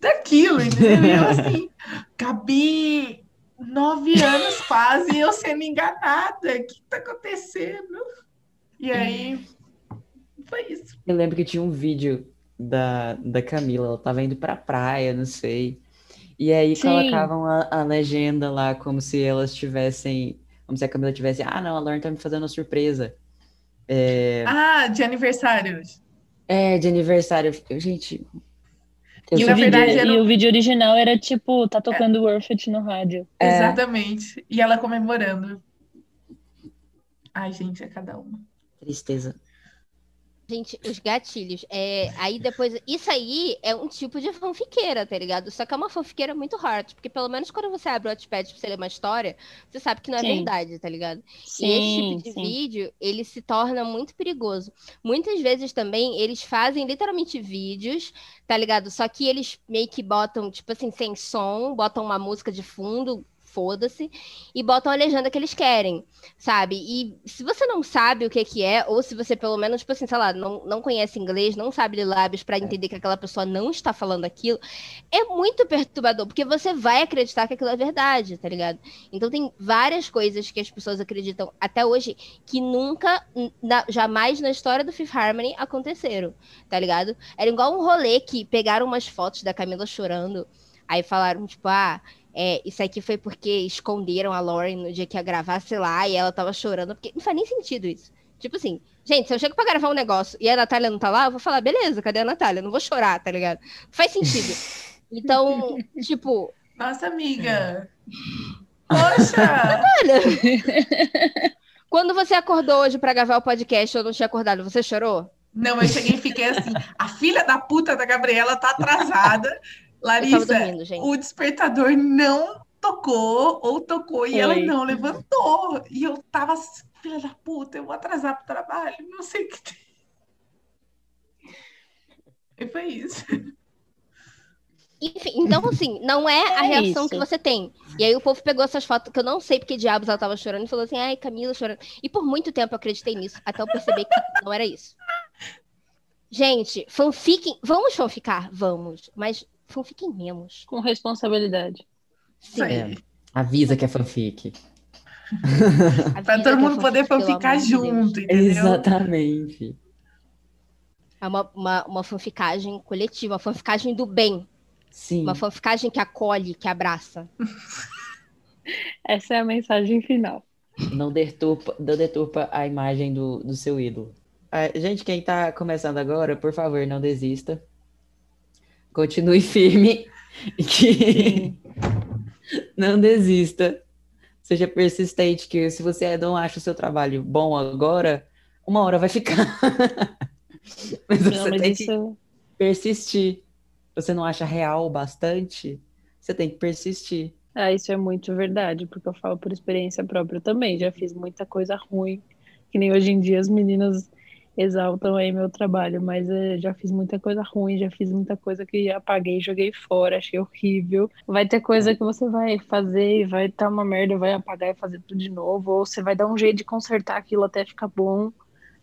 daquilo, entendeu? E eu assim, Gabi, nove anos quase, eu sendo enganada. O que tá acontecendo? E aí, foi isso. Eu lembro que tinha um vídeo da, da Camila, ela tava indo pra praia, não sei. E aí Sim. colocavam a, a legenda lá como se elas tivessem. Como se a Camila tivesse. Ah, não, a Lauren tá me fazendo uma surpresa. É, Ah, de aniversário. é, de aniversário. Eu, gente. Eu E na vídeo, verdade era e o- vídeo original era tipo, tá tocando Worth It no rádio. É. Exatamente. E ela comemorando. Ai, gente, é cada uma. tristeza. Gente, os gatilhos. É, aí depois. Isso aí é um tipo de fanfiqueira, tá ligado? Só que é uma fanfiqueira muito hard. Porque pelo menos quando você abre o Wattpad pra você ler uma história, você sabe que não é Sim. verdade, tá ligado? Sim, e esse tipo de sim. vídeo, ele se torna muito perigoso. Muitas vezes também eles fazem literalmente vídeos, tá ligado? Só que eles meio que botam, tipo assim, sem som, botam uma música de fundo, foda-se, e botam a legenda que eles querem, sabe? E se você não sabe o que que é, ou se você pelo menos, tipo assim, sei lá, não, não conhece inglês, não sabe ler lábios para entender que aquela pessoa não está falando aquilo, é muito perturbador, porque você vai acreditar que aquilo é verdade, tá ligado? Então tem várias coisas que as pessoas acreditam até hoje que nunca, na, jamais na história do Fifth Harmony aconteceram, tá ligado? Era igual um rolê que pegaram umas fotos da Camila chorando, aí falaram, tipo, ah, é, isso aqui foi porque esconderam a Lauren no dia que ia gravar, sei lá, e ela tava chorando, porque não faz nem sentido isso. Tipo assim, gente, se eu chego pra gravar um negócio e a Natália não tá lá, eu vou falar, beleza, cadê a Natália? Não vou chorar, tá ligado? Faz sentido. Então, tipo. Nossa, amiga. Poxa! Natália! Quando você acordou hoje pra gravar o podcast, eu não tinha acordado, você chorou? Não, eu cheguei e fiquei assim, a filha da puta da Gabriela tá atrasada. Larissa, dormindo, o despertador não tocou, ou tocou e ela não levantou. E eu tava assim, filha da puta, eu vou atrasar pro trabalho, não sei o que tem. E foi isso. Enfim, então assim, não é, é a reação isso. que você tem. E aí o povo pegou essas fotos que eu não sei porque diabos ela tava chorando e falou assim, ai, Camila chorando. E por muito tempo eu acreditei nisso, até eu perceber que não era isso. Gente, fanfiquem, vamos fanficar? Vamos, mas fanfiquem menos. Com responsabilidade. Sim. É, avisa que é fanfic. Para todo mundo é poder fanficar junto, de entendeu? Exatamente. É uma, uma, uma fanficagem coletiva, uma fanficagem do bem. Sim. Uma fanficagem que acolhe, que abraça. Essa é a mensagem final. Não deturpa, não deturpa a imagem do, do seu ídolo. É, gente, quem está começando agora, por favor, não desista. Continue firme que não desista. Seja persistente, que se você não acha o seu trabalho bom agora, uma hora vai ficar. mas você não, mas tem isso... que persistir. Você não acha real bastante? Você tem que persistir. Ah, isso é muito verdade, porque eu falo por experiência própria também. Já fiz muita coisa ruim, que nem hoje em dia as meninas exaltam aí meu trabalho, mas eh, já fiz muita coisa ruim, já fiz muita coisa que apaguei, joguei fora, achei horrível. Vai ter coisa que você vai fazer e vai estar tá uma merda, vai apagar e fazer tudo de novo, ou você vai dar um jeito de consertar aquilo até ficar bom.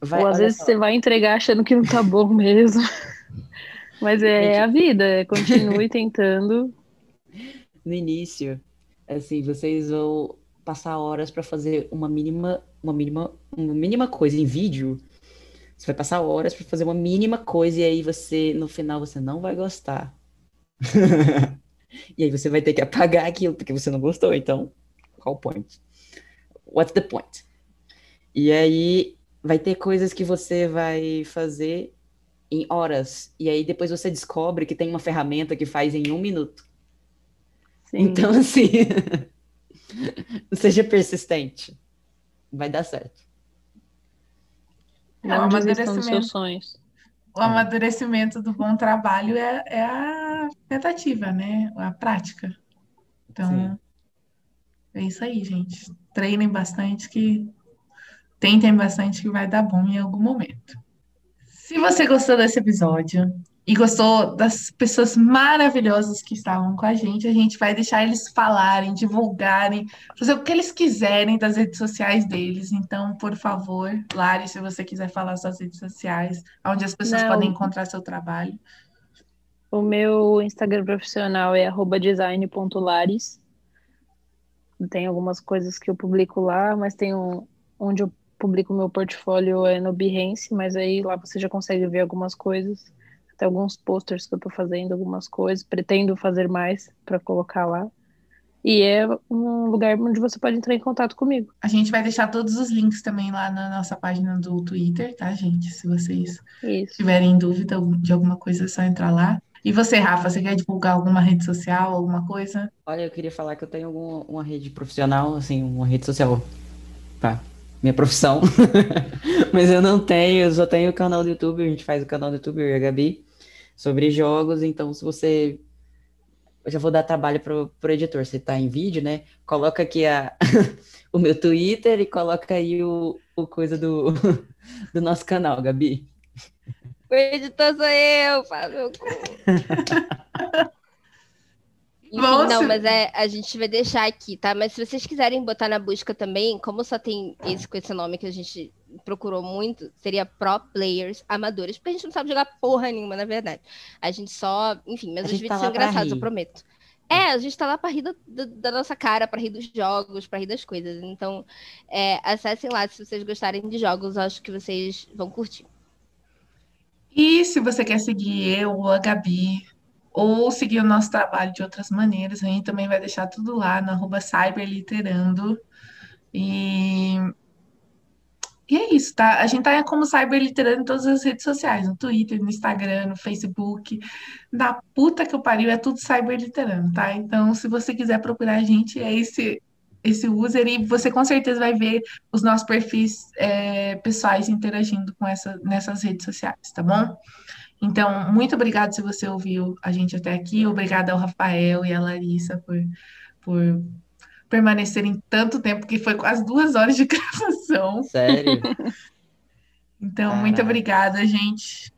Vai, ou às vezes só. você vai entregar achando que não tá bom mesmo. mas é, é a vida, é, continue tentando. No início, assim, vocês vão passar horas para fazer uma mínima, uma mínima, uma mínima coisa em vídeo você vai passar horas para fazer uma mínima coisa e aí você, no final, você não vai gostar. e aí você vai ter que apagar aquilo porque você não gostou. Então, qual o point? What's the point? E aí vai ter coisas que você vai fazer em horas. E aí depois você descobre que tem uma ferramenta que faz em um minuto. Sim. Então, assim, seja persistente. Vai dar certo. É, o amadurecimento. Seus sonhos. O amadurecimento do bom trabalho é, é a tentativa, né? A prática. Então, Sim. é isso aí, gente. Treinem bastante que tentem bastante que vai dar bom em algum momento. Se você gostou desse episódio, e gostou das pessoas maravilhosas que estavam com a gente. A gente vai deixar eles falarem, divulgarem, fazer o que eles quiserem das redes sociais deles. Então, por favor, Lari, se você quiser falar suas redes sociais, onde as pessoas Não. podem encontrar seu trabalho. O meu Instagram profissional é design.lares. Tem algumas coisas que eu publico lá, mas tem um, onde eu publico meu portfólio é no Behance, mas aí lá você já consegue ver algumas coisas. Tem alguns posters que eu tô fazendo, algumas coisas. Pretendo fazer mais para colocar lá. E é um lugar onde você pode entrar em contato comigo. A gente vai deixar todos os links também lá na nossa página do Twitter, tá, gente? Se vocês Isso. tiverem dúvida de alguma coisa, é só entrar lá. E você, Rafa, você quer divulgar alguma rede social, alguma coisa? Olha, eu queria falar que eu tenho alguma, uma rede profissional, assim, uma rede social. Tá, minha profissão. Mas eu não tenho, eu só tenho o canal do YouTube, a gente faz o canal do YouTube, eu e a Gabi sobre jogos. Então, se você. Eu já vou dar trabalho pro, pro editor. Você tá em vídeo, né? Coloca aqui a, o meu Twitter e coloca aí o, o coisa do, do nosso canal, Gabi. O editor sou eu, Fábio. Enfim, não, mas é, a gente vai deixar aqui, tá? Mas se vocês quiserem botar na busca também, como só tem esse com esse nome que a gente procurou muito, seria Pro Players Amadores, porque a gente não sabe jogar porra nenhuma, na verdade. A gente só, enfim, mas os vídeos tá são engraçados, eu prometo. É, a gente tá lá pra rir do, da nossa cara, pra rir dos jogos, pra rir das coisas. Então, é, acessem lá se vocês gostarem de jogos, acho que vocês vão curtir. E se você quer seguir eu ou a Gabi, ou seguir o nosso trabalho de outras maneiras, a gente também vai deixar tudo lá no arroba cyberliterando. E e é isso, tá? A gente tá como cyberliterando em todas as redes sociais, no Twitter, no Instagram, no Facebook. Na puta que eu pariu, é tudo cyberliterando, tá? Então, se você quiser procurar a gente, é esse esse user e você com certeza vai ver os nossos perfis é, pessoais interagindo com essa, nessas redes sociais, tá bom? Então, muito obrigado se você ouviu a gente até aqui. Obrigada ao Rafael e à Larissa por, por permanecerem tanto tempo, que foi quase duas horas de gravação. Sério? então, Caraca. muito obrigada, gente.